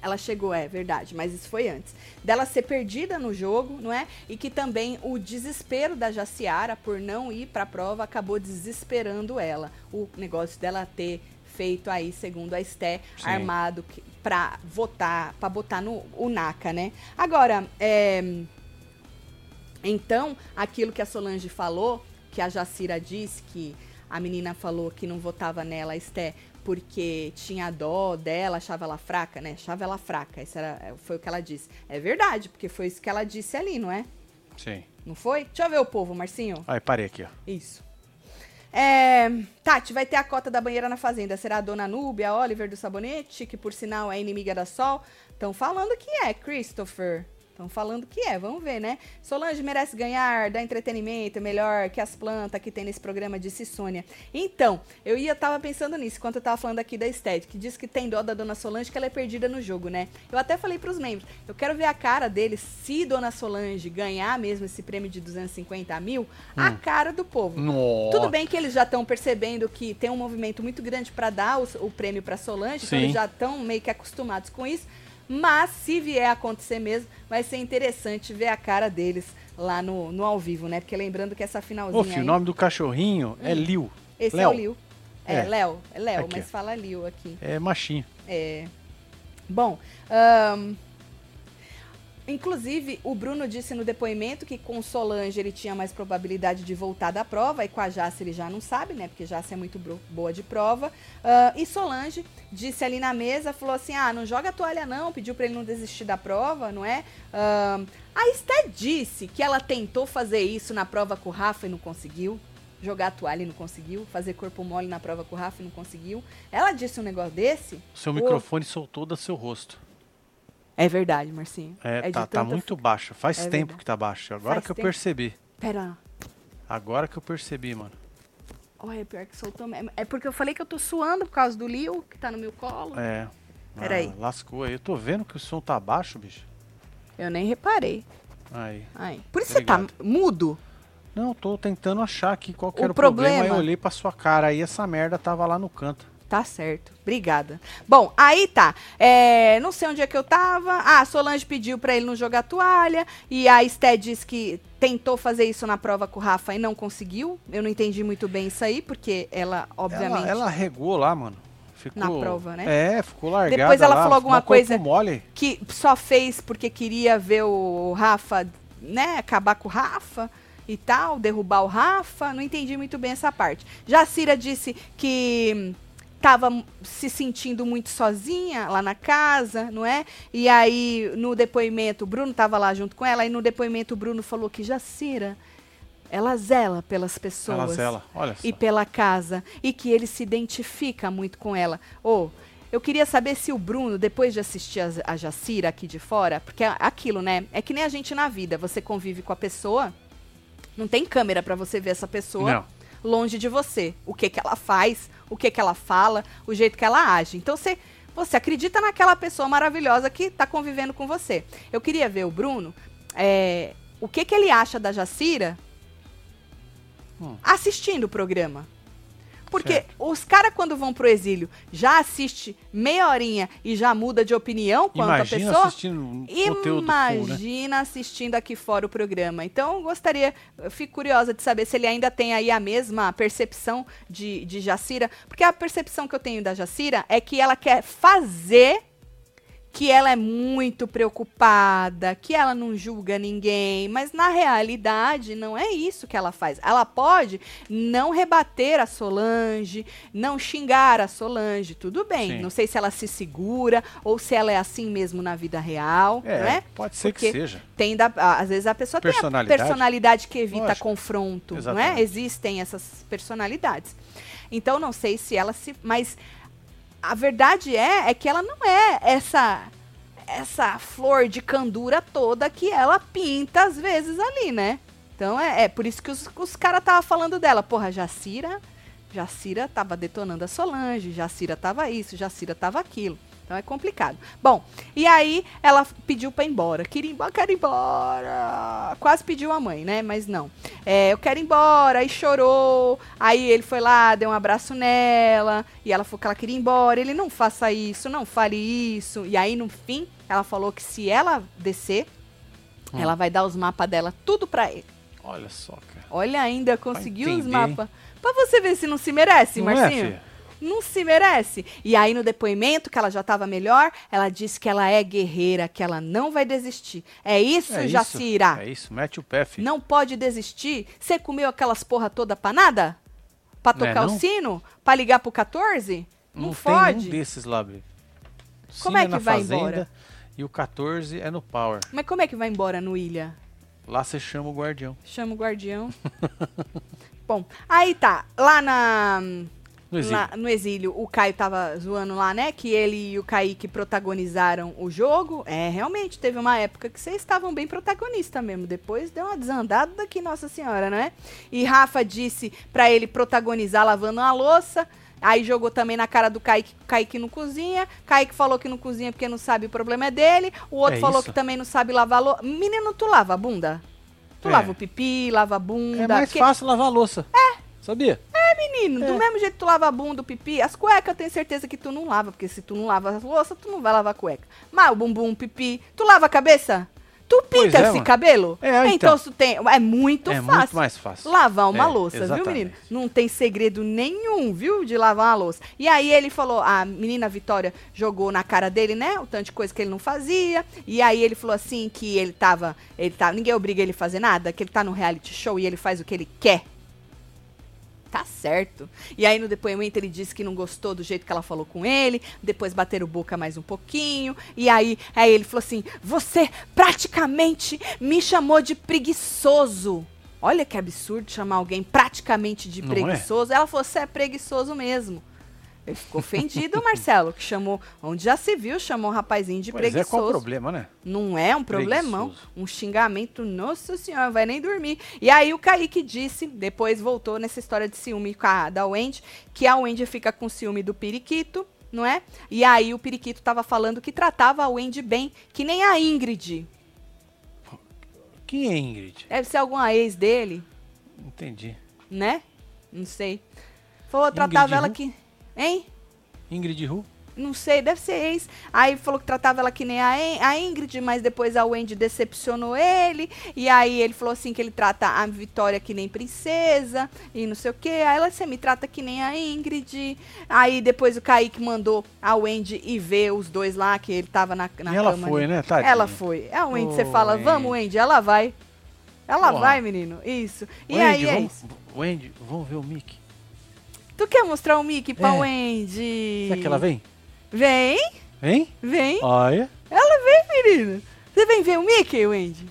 Speaker 1: Ela chegou, é verdade, mas isso foi antes. Dela ser perdida no jogo, não é? E que também o desespero da Jaciara por não ir pra prova acabou desesperando ela. O negócio dela ter feito aí, segundo a Esté, armado pra votar, pra botar no o Naka, né? Agora, é, então, aquilo que a Solange falou, que a Jacira disse que a menina falou que não votava nela, a Esté, porque tinha dó dela, achava ela fraca, né? Achava ela fraca. Isso era, foi o que ela disse. É verdade, porque foi isso que ela disse ali, não é?
Speaker 2: Sim.
Speaker 1: Não foi? Deixa eu ver o povo, Marcinho.
Speaker 2: Aí, parei aqui, ó.
Speaker 1: Isso. É, Tati, vai ter a cota da banheira na fazenda. Será a dona Núbia, a Oliver do Sabonete, que por sinal é inimiga da Sol? Estão falando que é, Christopher. Estão falando que é, vamos ver, né? Solange merece ganhar, dá entretenimento, melhor que as plantas que tem nesse programa, disse Sônia. Então, eu ia tava pensando nisso, enquanto eu tava falando aqui da estética, que diz que tem dó da dona Solange, que ela é perdida no jogo, né? Eu até falei pros membros, eu quero ver a cara deles, se dona Solange ganhar mesmo esse prêmio de 250 mil, a cara do povo.
Speaker 2: Nossa.
Speaker 1: Tudo bem que eles já estão percebendo que tem um movimento muito grande para dar o, o prêmio para Solange, então eles já estão meio que acostumados com isso. Mas se vier a acontecer mesmo, vai ser interessante ver a cara deles lá no, no ao vivo, né? Porque lembrando que essa finalzinha
Speaker 2: Ô, filho,
Speaker 1: aí,
Speaker 2: o nome do cachorrinho é Liu.
Speaker 1: esse
Speaker 2: Léo.
Speaker 1: é o Liu. É,
Speaker 2: É.
Speaker 1: Léo, é Léo,
Speaker 2: Aqui,
Speaker 1: mas fala Liu aqui.
Speaker 2: É machinho.
Speaker 1: É. Bom, ahn, Inclusive, o Bruno disse no depoimento que com Solange ele tinha mais probabilidade de voltar da prova, e com a Jace ele já não sabe, né? Porque Jace é muito boa de prova. Ah, e Solange disse ali na mesa, falou assim: ah, não joga a toalha não, pediu pra ele não desistir da prova, não é? Ah, a Esté disse que ela tentou fazer isso na prova com o Rafa e não conseguiu. Jogar a toalha e não conseguiu. Fazer corpo mole na prova com o Rafa e não conseguiu. Ela disse um negócio desse.
Speaker 2: Seu microfone soltou do seu rosto.
Speaker 1: É verdade, Marcinho.
Speaker 2: É,
Speaker 1: de
Speaker 2: tá, tá muito baixo. Faz
Speaker 1: É
Speaker 2: tempo
Speaker 1: verdade.
Speaker 2: que tá baixo. Agora
Speaker 1: Faz
Speaker 2: que eu
Speaker 1: tempo.
Speaker 2: percebi.
Speaker 1: Pera.
Speaker 2: Agora que eu percebi, mano.
Speaker 1: Olha, pior que soltou mesmo. É porque eu falei que eu tô suando por causa do Lio, que tá no meu colo.
Speaker 2: É.
Speaker 1: Peraí.
Speaker 2: Ah, lascou aí. Eu tô vendo que o som tá baixo, bicho.
Speaker 1: Eu nem reparei.
Speaker 2: Aí.
Speaker 1: Aí. Por isso você
Speaker 2: Obrigado.
Speaker 1: tá mudo?
Speaker 2: Não, tô tentando achar aqui qual que
Speaker 1: O
Speaker 2: era o problema. Aí eu
Speaker 1: problema-
Speaker 2: olhei pra sua cara aí, essa merda tava lá no canto.
Speaker 1: Tá certo. Obrigada. Bom, aí tá. É, não sei onde é que eu tava. Ah, a Solange pediu pra ele não jogar toalha. E a Esté disse que tentou fazer isso na prova com o Rafa e não conseguiu. Eu não entendi muito bem isso aí, porque ela, obviamente.
Speaker 2: Ela, ela regou lá, mano. Ficou,
Speaker 1: Na prova, né?
Speaker 2: É, ficou largada
Speaker 1: Depois ela
Speaker 2: lá,
Speaker 1: falou alguma coisa-
Speaker 2: mole.
Speaker 1: que só fez porque queria ver o Rafa, né, acabar com o Rafa e tal, derrubar o Rafa. Não entendi muito bem essa parte. Jacira disse que tava m- se sentindo muito sozinha lá na casa, não é? E aí no depoimento, o Bruno tava lá junto com ela e no depoimento o Bruno falou que Jacira ela zela pelas pessoas
Speaker 2: Ela zela, olha só.
Speaker 1: e pela casa e que ele se identifica muito com ela. Ô, eu queria saber se o Bruno, depois de assistir a, a Jacira aqui de fora, porque é aquilo, né? É que nem a gente na vida, você convive com a pessoa, não tem câmera pra você ver essa pessoa
Speaker 2: Não.
Speaker 1: Longe de você, o que que ela faz, o que que ela fala, o jeito que ela age. Então você você acredita naquela pessoa maravilhosa que tá convivendo com você. Eu queria ver o Bruno, é, o que que ele acha da Jacira
Speaker 2: Hum.
Speaker 1: assistindo o programa. Porque
Speaker 2: Certo.
Speaker 1: os caras, quando vão pro exílio, já assiste meia horinha e já muda de opinião quanto a
Speaker 2: Imagina
Speaker 1: pessoa.
Speaker 2: assistindo um conteúdo full, né?
Speaker 1: Imagina assistindo aqui fora o programa. Então, eu gostaria, fico curiosa de saber se ele ainda tem aí a mesma percepção de, de Jacira. Porque a percepção que eu tenho da Jacira é que ela quer fazer que ela é muito preocupada, que ela não julga ninguém, mas na realidade não é isso que ela faz. Ela pode não rebater a Solange, não xingar a Solange, tudo bem.
Speaker 2: Sim.
Speaker 1: Não sei se ela se segura ou se ela é assim mesmo na vida real,
Speaker 2: É,
Speaker 1: não é?
Speaker 2: pode ser
Speaker 1: Porque
Speaker 2: que seja.
Speaker 1: Tem da, às vezes a pessoa tem a
Speaker 2: Personalidade.
Speaker 1: personalidade que evita
Speaker 2: Lógico.
Speaker 1: confronto, não é?
Speaker 2: Exatamente.
Speaker 1: Existem essas personalidades. Então não sei se ela se, mas a verdade é é que ela não é essa essa flor de candura toda que ela pinta às vezes ali, né? Então é, é por isso que os, os caras estavam falando dela. Porra, Jacira, Jacira tava detonando a Solange, Jacira tava isso, Jacira tava aquilo. Então é complicado. Bom, e aí ela pediu pra ir embora. Queria ir embora, quero ir embora. Quase pediu a mãe, né? Mas não. É, eu quero ir embora. Aí chorou. Aí ele foi lá, deu um abraço nela. E ela falou que ela queria ir embora. Ele não faça isso, não fale isso. E aí, no fim, ela falou que se ela descer,
Speaker 2: Hum.
Speaker 1: ela vai dar os mapas dela tudo pra ele.
Speaker 2: Olha só, cara.
Speaker 1: Olha, ainda conseguiu os mapas. Pra você ver se não se merece,
Speaker 2: Não é,
Speaker 1: Marcinho.
Speaker 2: filha?
Speaker 1: Não se merece. E aí, no depoimento, que ela já estava melhor, ela disse que ela é guerreira, que ela não vai desistir. É isso,
Speaker 2: É
Speaker 1: Jacira?
Speaker 2: isso. É isso, mete o pé, filho.
Speaker 1: Não pode desistir? Você comeu aquelas porra toda pra nada? Pra
Speaker 2: Não é
Speaker 1: tocar o
Speaker 2: não?
Speaker 1: sino? Pra ligar pro 14? Não,
Speaker 2: Não
Speaker 1: fode.
Speaker 2: tem um desses lá, Bri.
Speaker 1: Como é que vai
Speaker 2: fazenda
Speaker 1: embora?
Speaker 2: E o 14 é no Power.
Speaker 1: Mas como é que vai embora no Ilha?
Speaker 2: Lá você chama o guardião.
Speaker 1: Chama o guardião. <laughs> Bom, aí tá. Lá na.
Speaker 2: No exílio.
Speaker 1: Lá no exílio, o Caio tava zoando lá, né? Que ele e o Kaique protagonizaram o jogo. É, realmente, teve uma época que vocês estavam bem protagonistas mesmo. Depois deu uma desandada daqui, Nossa Senhora, né? E Rafa disse pra ele protagonizar lavando a louça. Aí jogou também na cara do Kaique, Kaique não cozinha. Kaique falou que não cozinha porque não sabe, o problema é dele. O outro
Speaker 2: É
Speaker 1: falou
Speaker 2: isso?
Speaker 1: que também não sabe lavar louça. Menino, tu lava a bunda? Tu
Speaker 2: É.
Speaker 1: lava o pipi, lava a bunda.
Speaker 2: É mais
Speaker 1: Porque-
Speaker 2: fácil lavar a louça. É. Sabia?
Speaker 1: Menino, do
Speaker 2: É.
Speaker 1: mesmo jeito que tu lava a bunda, o pipi, as cuecas eu tenho certeza que tu não lava, porque se tu não lava as louças, tu não vai lavar a cueca. Mas o bumbum, o pipi, tu lava a cabeça? Tu pinta
Speaker 2: é,
Speaker 1: esse
Speaker 2: mano.
Speaker 1: cabelo?
Speaker 2: É, então.
Speaker 1: então tem. É muito
Speaker 2: é
Speaker 1: fácil.
Speaker 2: muito mais fácil.
Speaker 1: Lavar uma
Speaker 2: É,
Speaker 1: louça, viu,
Speaker 2: exatamente.
Speaker 1: menino? Não tem segredo nenhum, viu, de lavar uma louça. E aí ele falou, a menina Vitória jogou na cara dele, né, o tanto de coisa que ele não fazia. E aí ele falou assim que ele tava, ele tava, ninguém obriga ele a fazer nada, que ele tá no reality show e ele faz o que ele quer. Tá certo. E aí no depoimento ele disse que não gostou do jeito que ela falou com ele, depois bateram boca mais um pouquinho, e aí, aí ele falou assim: "Você praticamente me chamou de preguiçoso". Olha que absurdo chamar alguém praticamente de
Speaker 2: Não é?
Speaker 1: preguiçoso. Ela falou: "Você é preguiçoso mesmo". Ele ficou ofendido, Marcelo, que chamou, onde já se viu, chamou o rapazinho de
Speaker 2: Pois é,
Speaker 1: preguiçoso.
Speaker 2: qual o problema, né?
Speaker 1: Não é um problemão,
Speaker 2: Preguiçoso.
Speaker 1: um xingamento, nossa senhora, vai nem dormir. E aí o Kaique disse, depois voltou nessa história de ciúme com a, da Wendy, que a Wendy fica com ciúme do Periquito, não é? E aí o Periquito tava falando que tratava a Wendy bem, que nem a Ingrid.
Speaker 2: Quem é Ingrid?
Speaker 1: Deve ser alguma ex dele,
Speaker 2: Entendi.
Speaker 1: né? Não sei. Falou, tratava ela
Speaker 2: Who?
Speaker 1: que... Hein?
Speaker 2: Ingrid Ru?
Speaker 1: Não sei, deve ser ex. Aí falou que tratava ela que nem a, En- a Ingrid, mas depois a Wendy decepcionou ele. E aí ele falou assim que ele trata a Vitória que nem princesa e não sei o quê. Aí ela, você me trata que nem a Ingrid. Aí depois o Kaique mandou a Wendy ir ver os dois lá, que ele tava na, na
Speaker 2: E ela
Speaker 1: cama.
Speaker 2: foi,
Speaker 1: ali.
Speaker 2: né? Tadinha.
Speaker 1: Ela foi. A Wendy, você fala,
Speaker 2: Wendy.
Speaker 1: vamos, Wendy, ela vai. Ela vai, menino. Isso. E
Speaker 2: Wendy,
Speaker 1: aí é
Speaker 2: vamos,
Speaker 1: isso.
Speaker 2: Wendy, vamos ver o Mickey.
Speaker 1: Tu quer mostrar o Mickey pra
Speaker 2: É.
Speaker 1: Wendy?
Speaker 2: Será que ela vem?
Speaker 1: Vem,
Speaker 2: Vem?
Speaker 1: vem.
Speaker 2: Olha.
Speaker 1: Ela vem, menina. Você vem ver o Mickey, Wendy?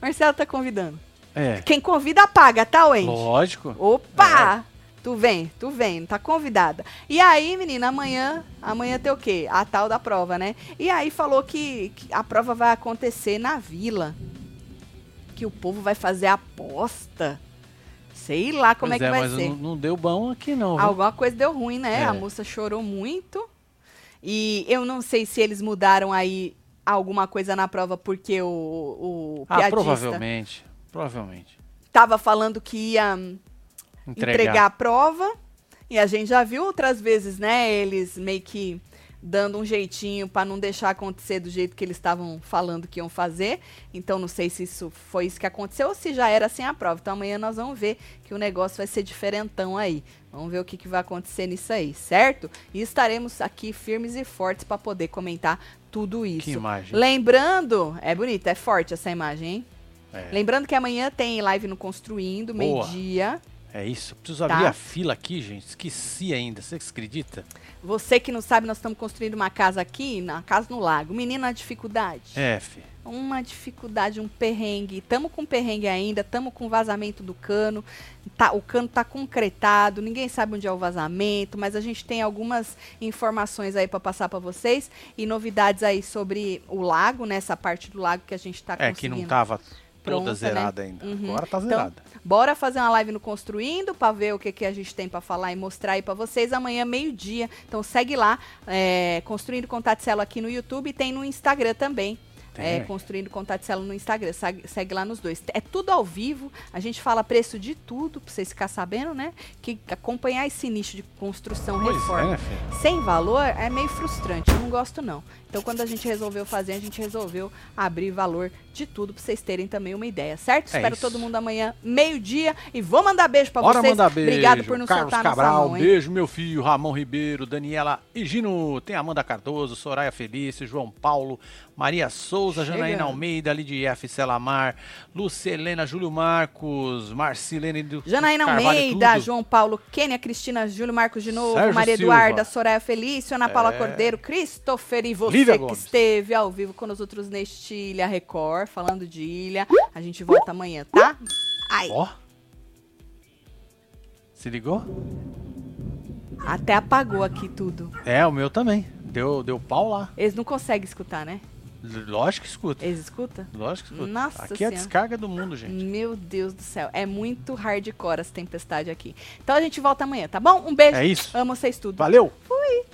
Speaker 1: Marcelo tá convidando.
Speaker 2: É.
Speaker 1: Quem convida, paga, tá, Wendy?
Speaker 2: Lógico.
Speaker 1: Opa! Tu vem, tu vem, tá convidada. E aí, menina, amanhã, amanhã tem o quê? A tal da prova, né? E aí falou que, que a prova vai acontecer na vila. Que o povo vai fazer aposta. Sei lá como
Speaker 2: Pois
Speaker 1: é que vai
Speaker 2: mas
Speaker 1: ser.
Speaker 2: Não, não deu bom aqui não. viu?
Speaker 1: Alguma coisa deu ruim, né?
Speaker 2: É.
Speaker 1: A moça chorou muito. E eu não sei se eles mudaram aí alguma coisa na prova porque o, o
Speaker 2: Ah,
Speaker 1: piadista
Speaker 2: provavelmente. Provavelmente.
Speaker 1: tava falando que ia hum,
Speaker 2: Entregar.
Speaker 1: entregar a prova. E a gente já viu outras vezes, né? Eles meio que dando um jeitinho pra não deixar acontecer do jeito que eles estavam falando que iam fazer. Então não sei se isso foi isso que aconteceu ou se já era assim a prova. Então amanhã nós vamos ver que o negócio vai ser diferentão aí. Vamos ver o que, que vai acontecer nisso aí, certo? E estaremos aqui firmes e fortes pra poder comentar tudo isso.
Speaker 2: Que imagem.
Speaker 1: Lembrando, é bonita, é forte essa imagem, hein?
Speaker 2: É.
Speaker 1: Lembrando que amanhã tem live no Construindo, meio-dia.
Speaker 2: É isso. Preciso
Speaker 1: Tá.
Speaker 2: abrir a fila aqui, gente. Esqueci ainda. Você acredita?
Speaker 1: Você que não sabe, nós estamos construindo uma casa aqui, na casa no lago. Menina, dificuldade.
Speaker 2: É, fi.
Speaker 1: Uma dificuldade, um perrengue. Tamo com perrengue ainda, tamo com vazamento do cano. Tá, o cano tá concretado, ninguém sabe onde é o vazamento, mas a gente tem algumas informações aí para passar para vocês e novidades aí sobre o lago, nessa parte do lago que a gente tá
Speaker 2: É,
Speaker 1: conseguindo.
Speaker 2: que não tava toda
Speaker 1: Pronta, né?
Speaker 2: zerada ainda.
Speaker 1: Uhum.
Speaker 2: Agora tá
Speaker 1: Então,
Speaker 2: zerada.
Speaker 1: Bora fazer uma live no Construindo para ver o que, que a gente tem para falar e mostrar aí para vocês amanhã, meio-dia. Então segue lá, é, Construindo Contaticelo aqui no YouTube e tem no Instagram também. É,
Speaker 2: né?
Speaker 1: Construindo Contaticelo no Instagram. Segue, segue lá nos dois. É tudo ao vivo. A gente fala preço de tudo, pra vocês ficarem sabendo, né? Que acompanhar esse nicho de construção,
Speaker 2: Pois
Speaker 1: reforma
Speaker 2: é, né, filho?
Speaker 1: sem valor é meio frustrante. Eu não gosto, não. Então, quando a gente resolveu fazer, a gente resolveu abrir valor de tudo pra vocês terem também uma ideia, certo?
Speaker 2: É
Speaker 1: Espero
Speaker 2: isso.
Speaker 1: todo mundo amanhã, meio-dia. E vou mandar beijo pra
Speaker 2: Bora
Speaker 1: vocês.
Speaker 2: mandar beijo.
Speaker 1: Obrigado por nos
Speaker 2: Carlos
Speaker 1: soltar
Speaker 2: Cabral,
Speaker 1: mão,
Speaker 2: beijo, meu filho. Ramon Ribeiro, Daniela e Gino. Tem Amanda Cardoso, Soraya Felício, João Paulo, Maria Souza,
Speaker 1: Chega.
Speaker 2: Janaína Almeida, Lidia. Celamar, Lucelena, Júlio Marcos, Marcilene do
Speaker 1: Janaína
Speaker 2: Carvalho,
Speaker 1: Almeida,
Speaker 2: tudo.
Speaker 1: João Paulo, Kênia, Cristina, Júlio Marcos de novo,
Speaker 2: Sérgio
Speaker 1: Maria
Speaker 2: Silva.
Speaker 1: Eduarda, Soraya Felício, Ana Paula
Speaker 2: É.
Speaker 1: Cordeiro, Christopher e você
Speaker 2: Lívia
Speaker 1: que
Speaker 2: Gomes.
Speaker 1: esteve ao vivo com os outros neste Ilha Record, falando de Ilha. A gente volta amanhã, tá? Ai,
Speaker 2: Ó. Se ligou?
Speaker 1: até apagou aqui tudo.
Speaker 2: É, o meu também. Deu, deu pau lá.
Speaker 1: Eles não conseguem escutar, né?
Speaker 2: Lógico que escuta.
Speaker 1: Eles escutam?
Speaker 2: Lógico que escuta.
Speaker 1: Nossa
Speaker 2: Aqui é a
Speaker 1: Senhora.
Speaker 2: descarga do mundo, gente.
Speaker 1: Meu Deus do céu, é muito hardcore essa tempestade aqui. Então a gente volta amanhã, tá bom? Um beijo.
Speaker 2: É isso.
Speaker 1: Amo vocês tudo.
Speaker 2: Valeu!
Speaker 1: Fui.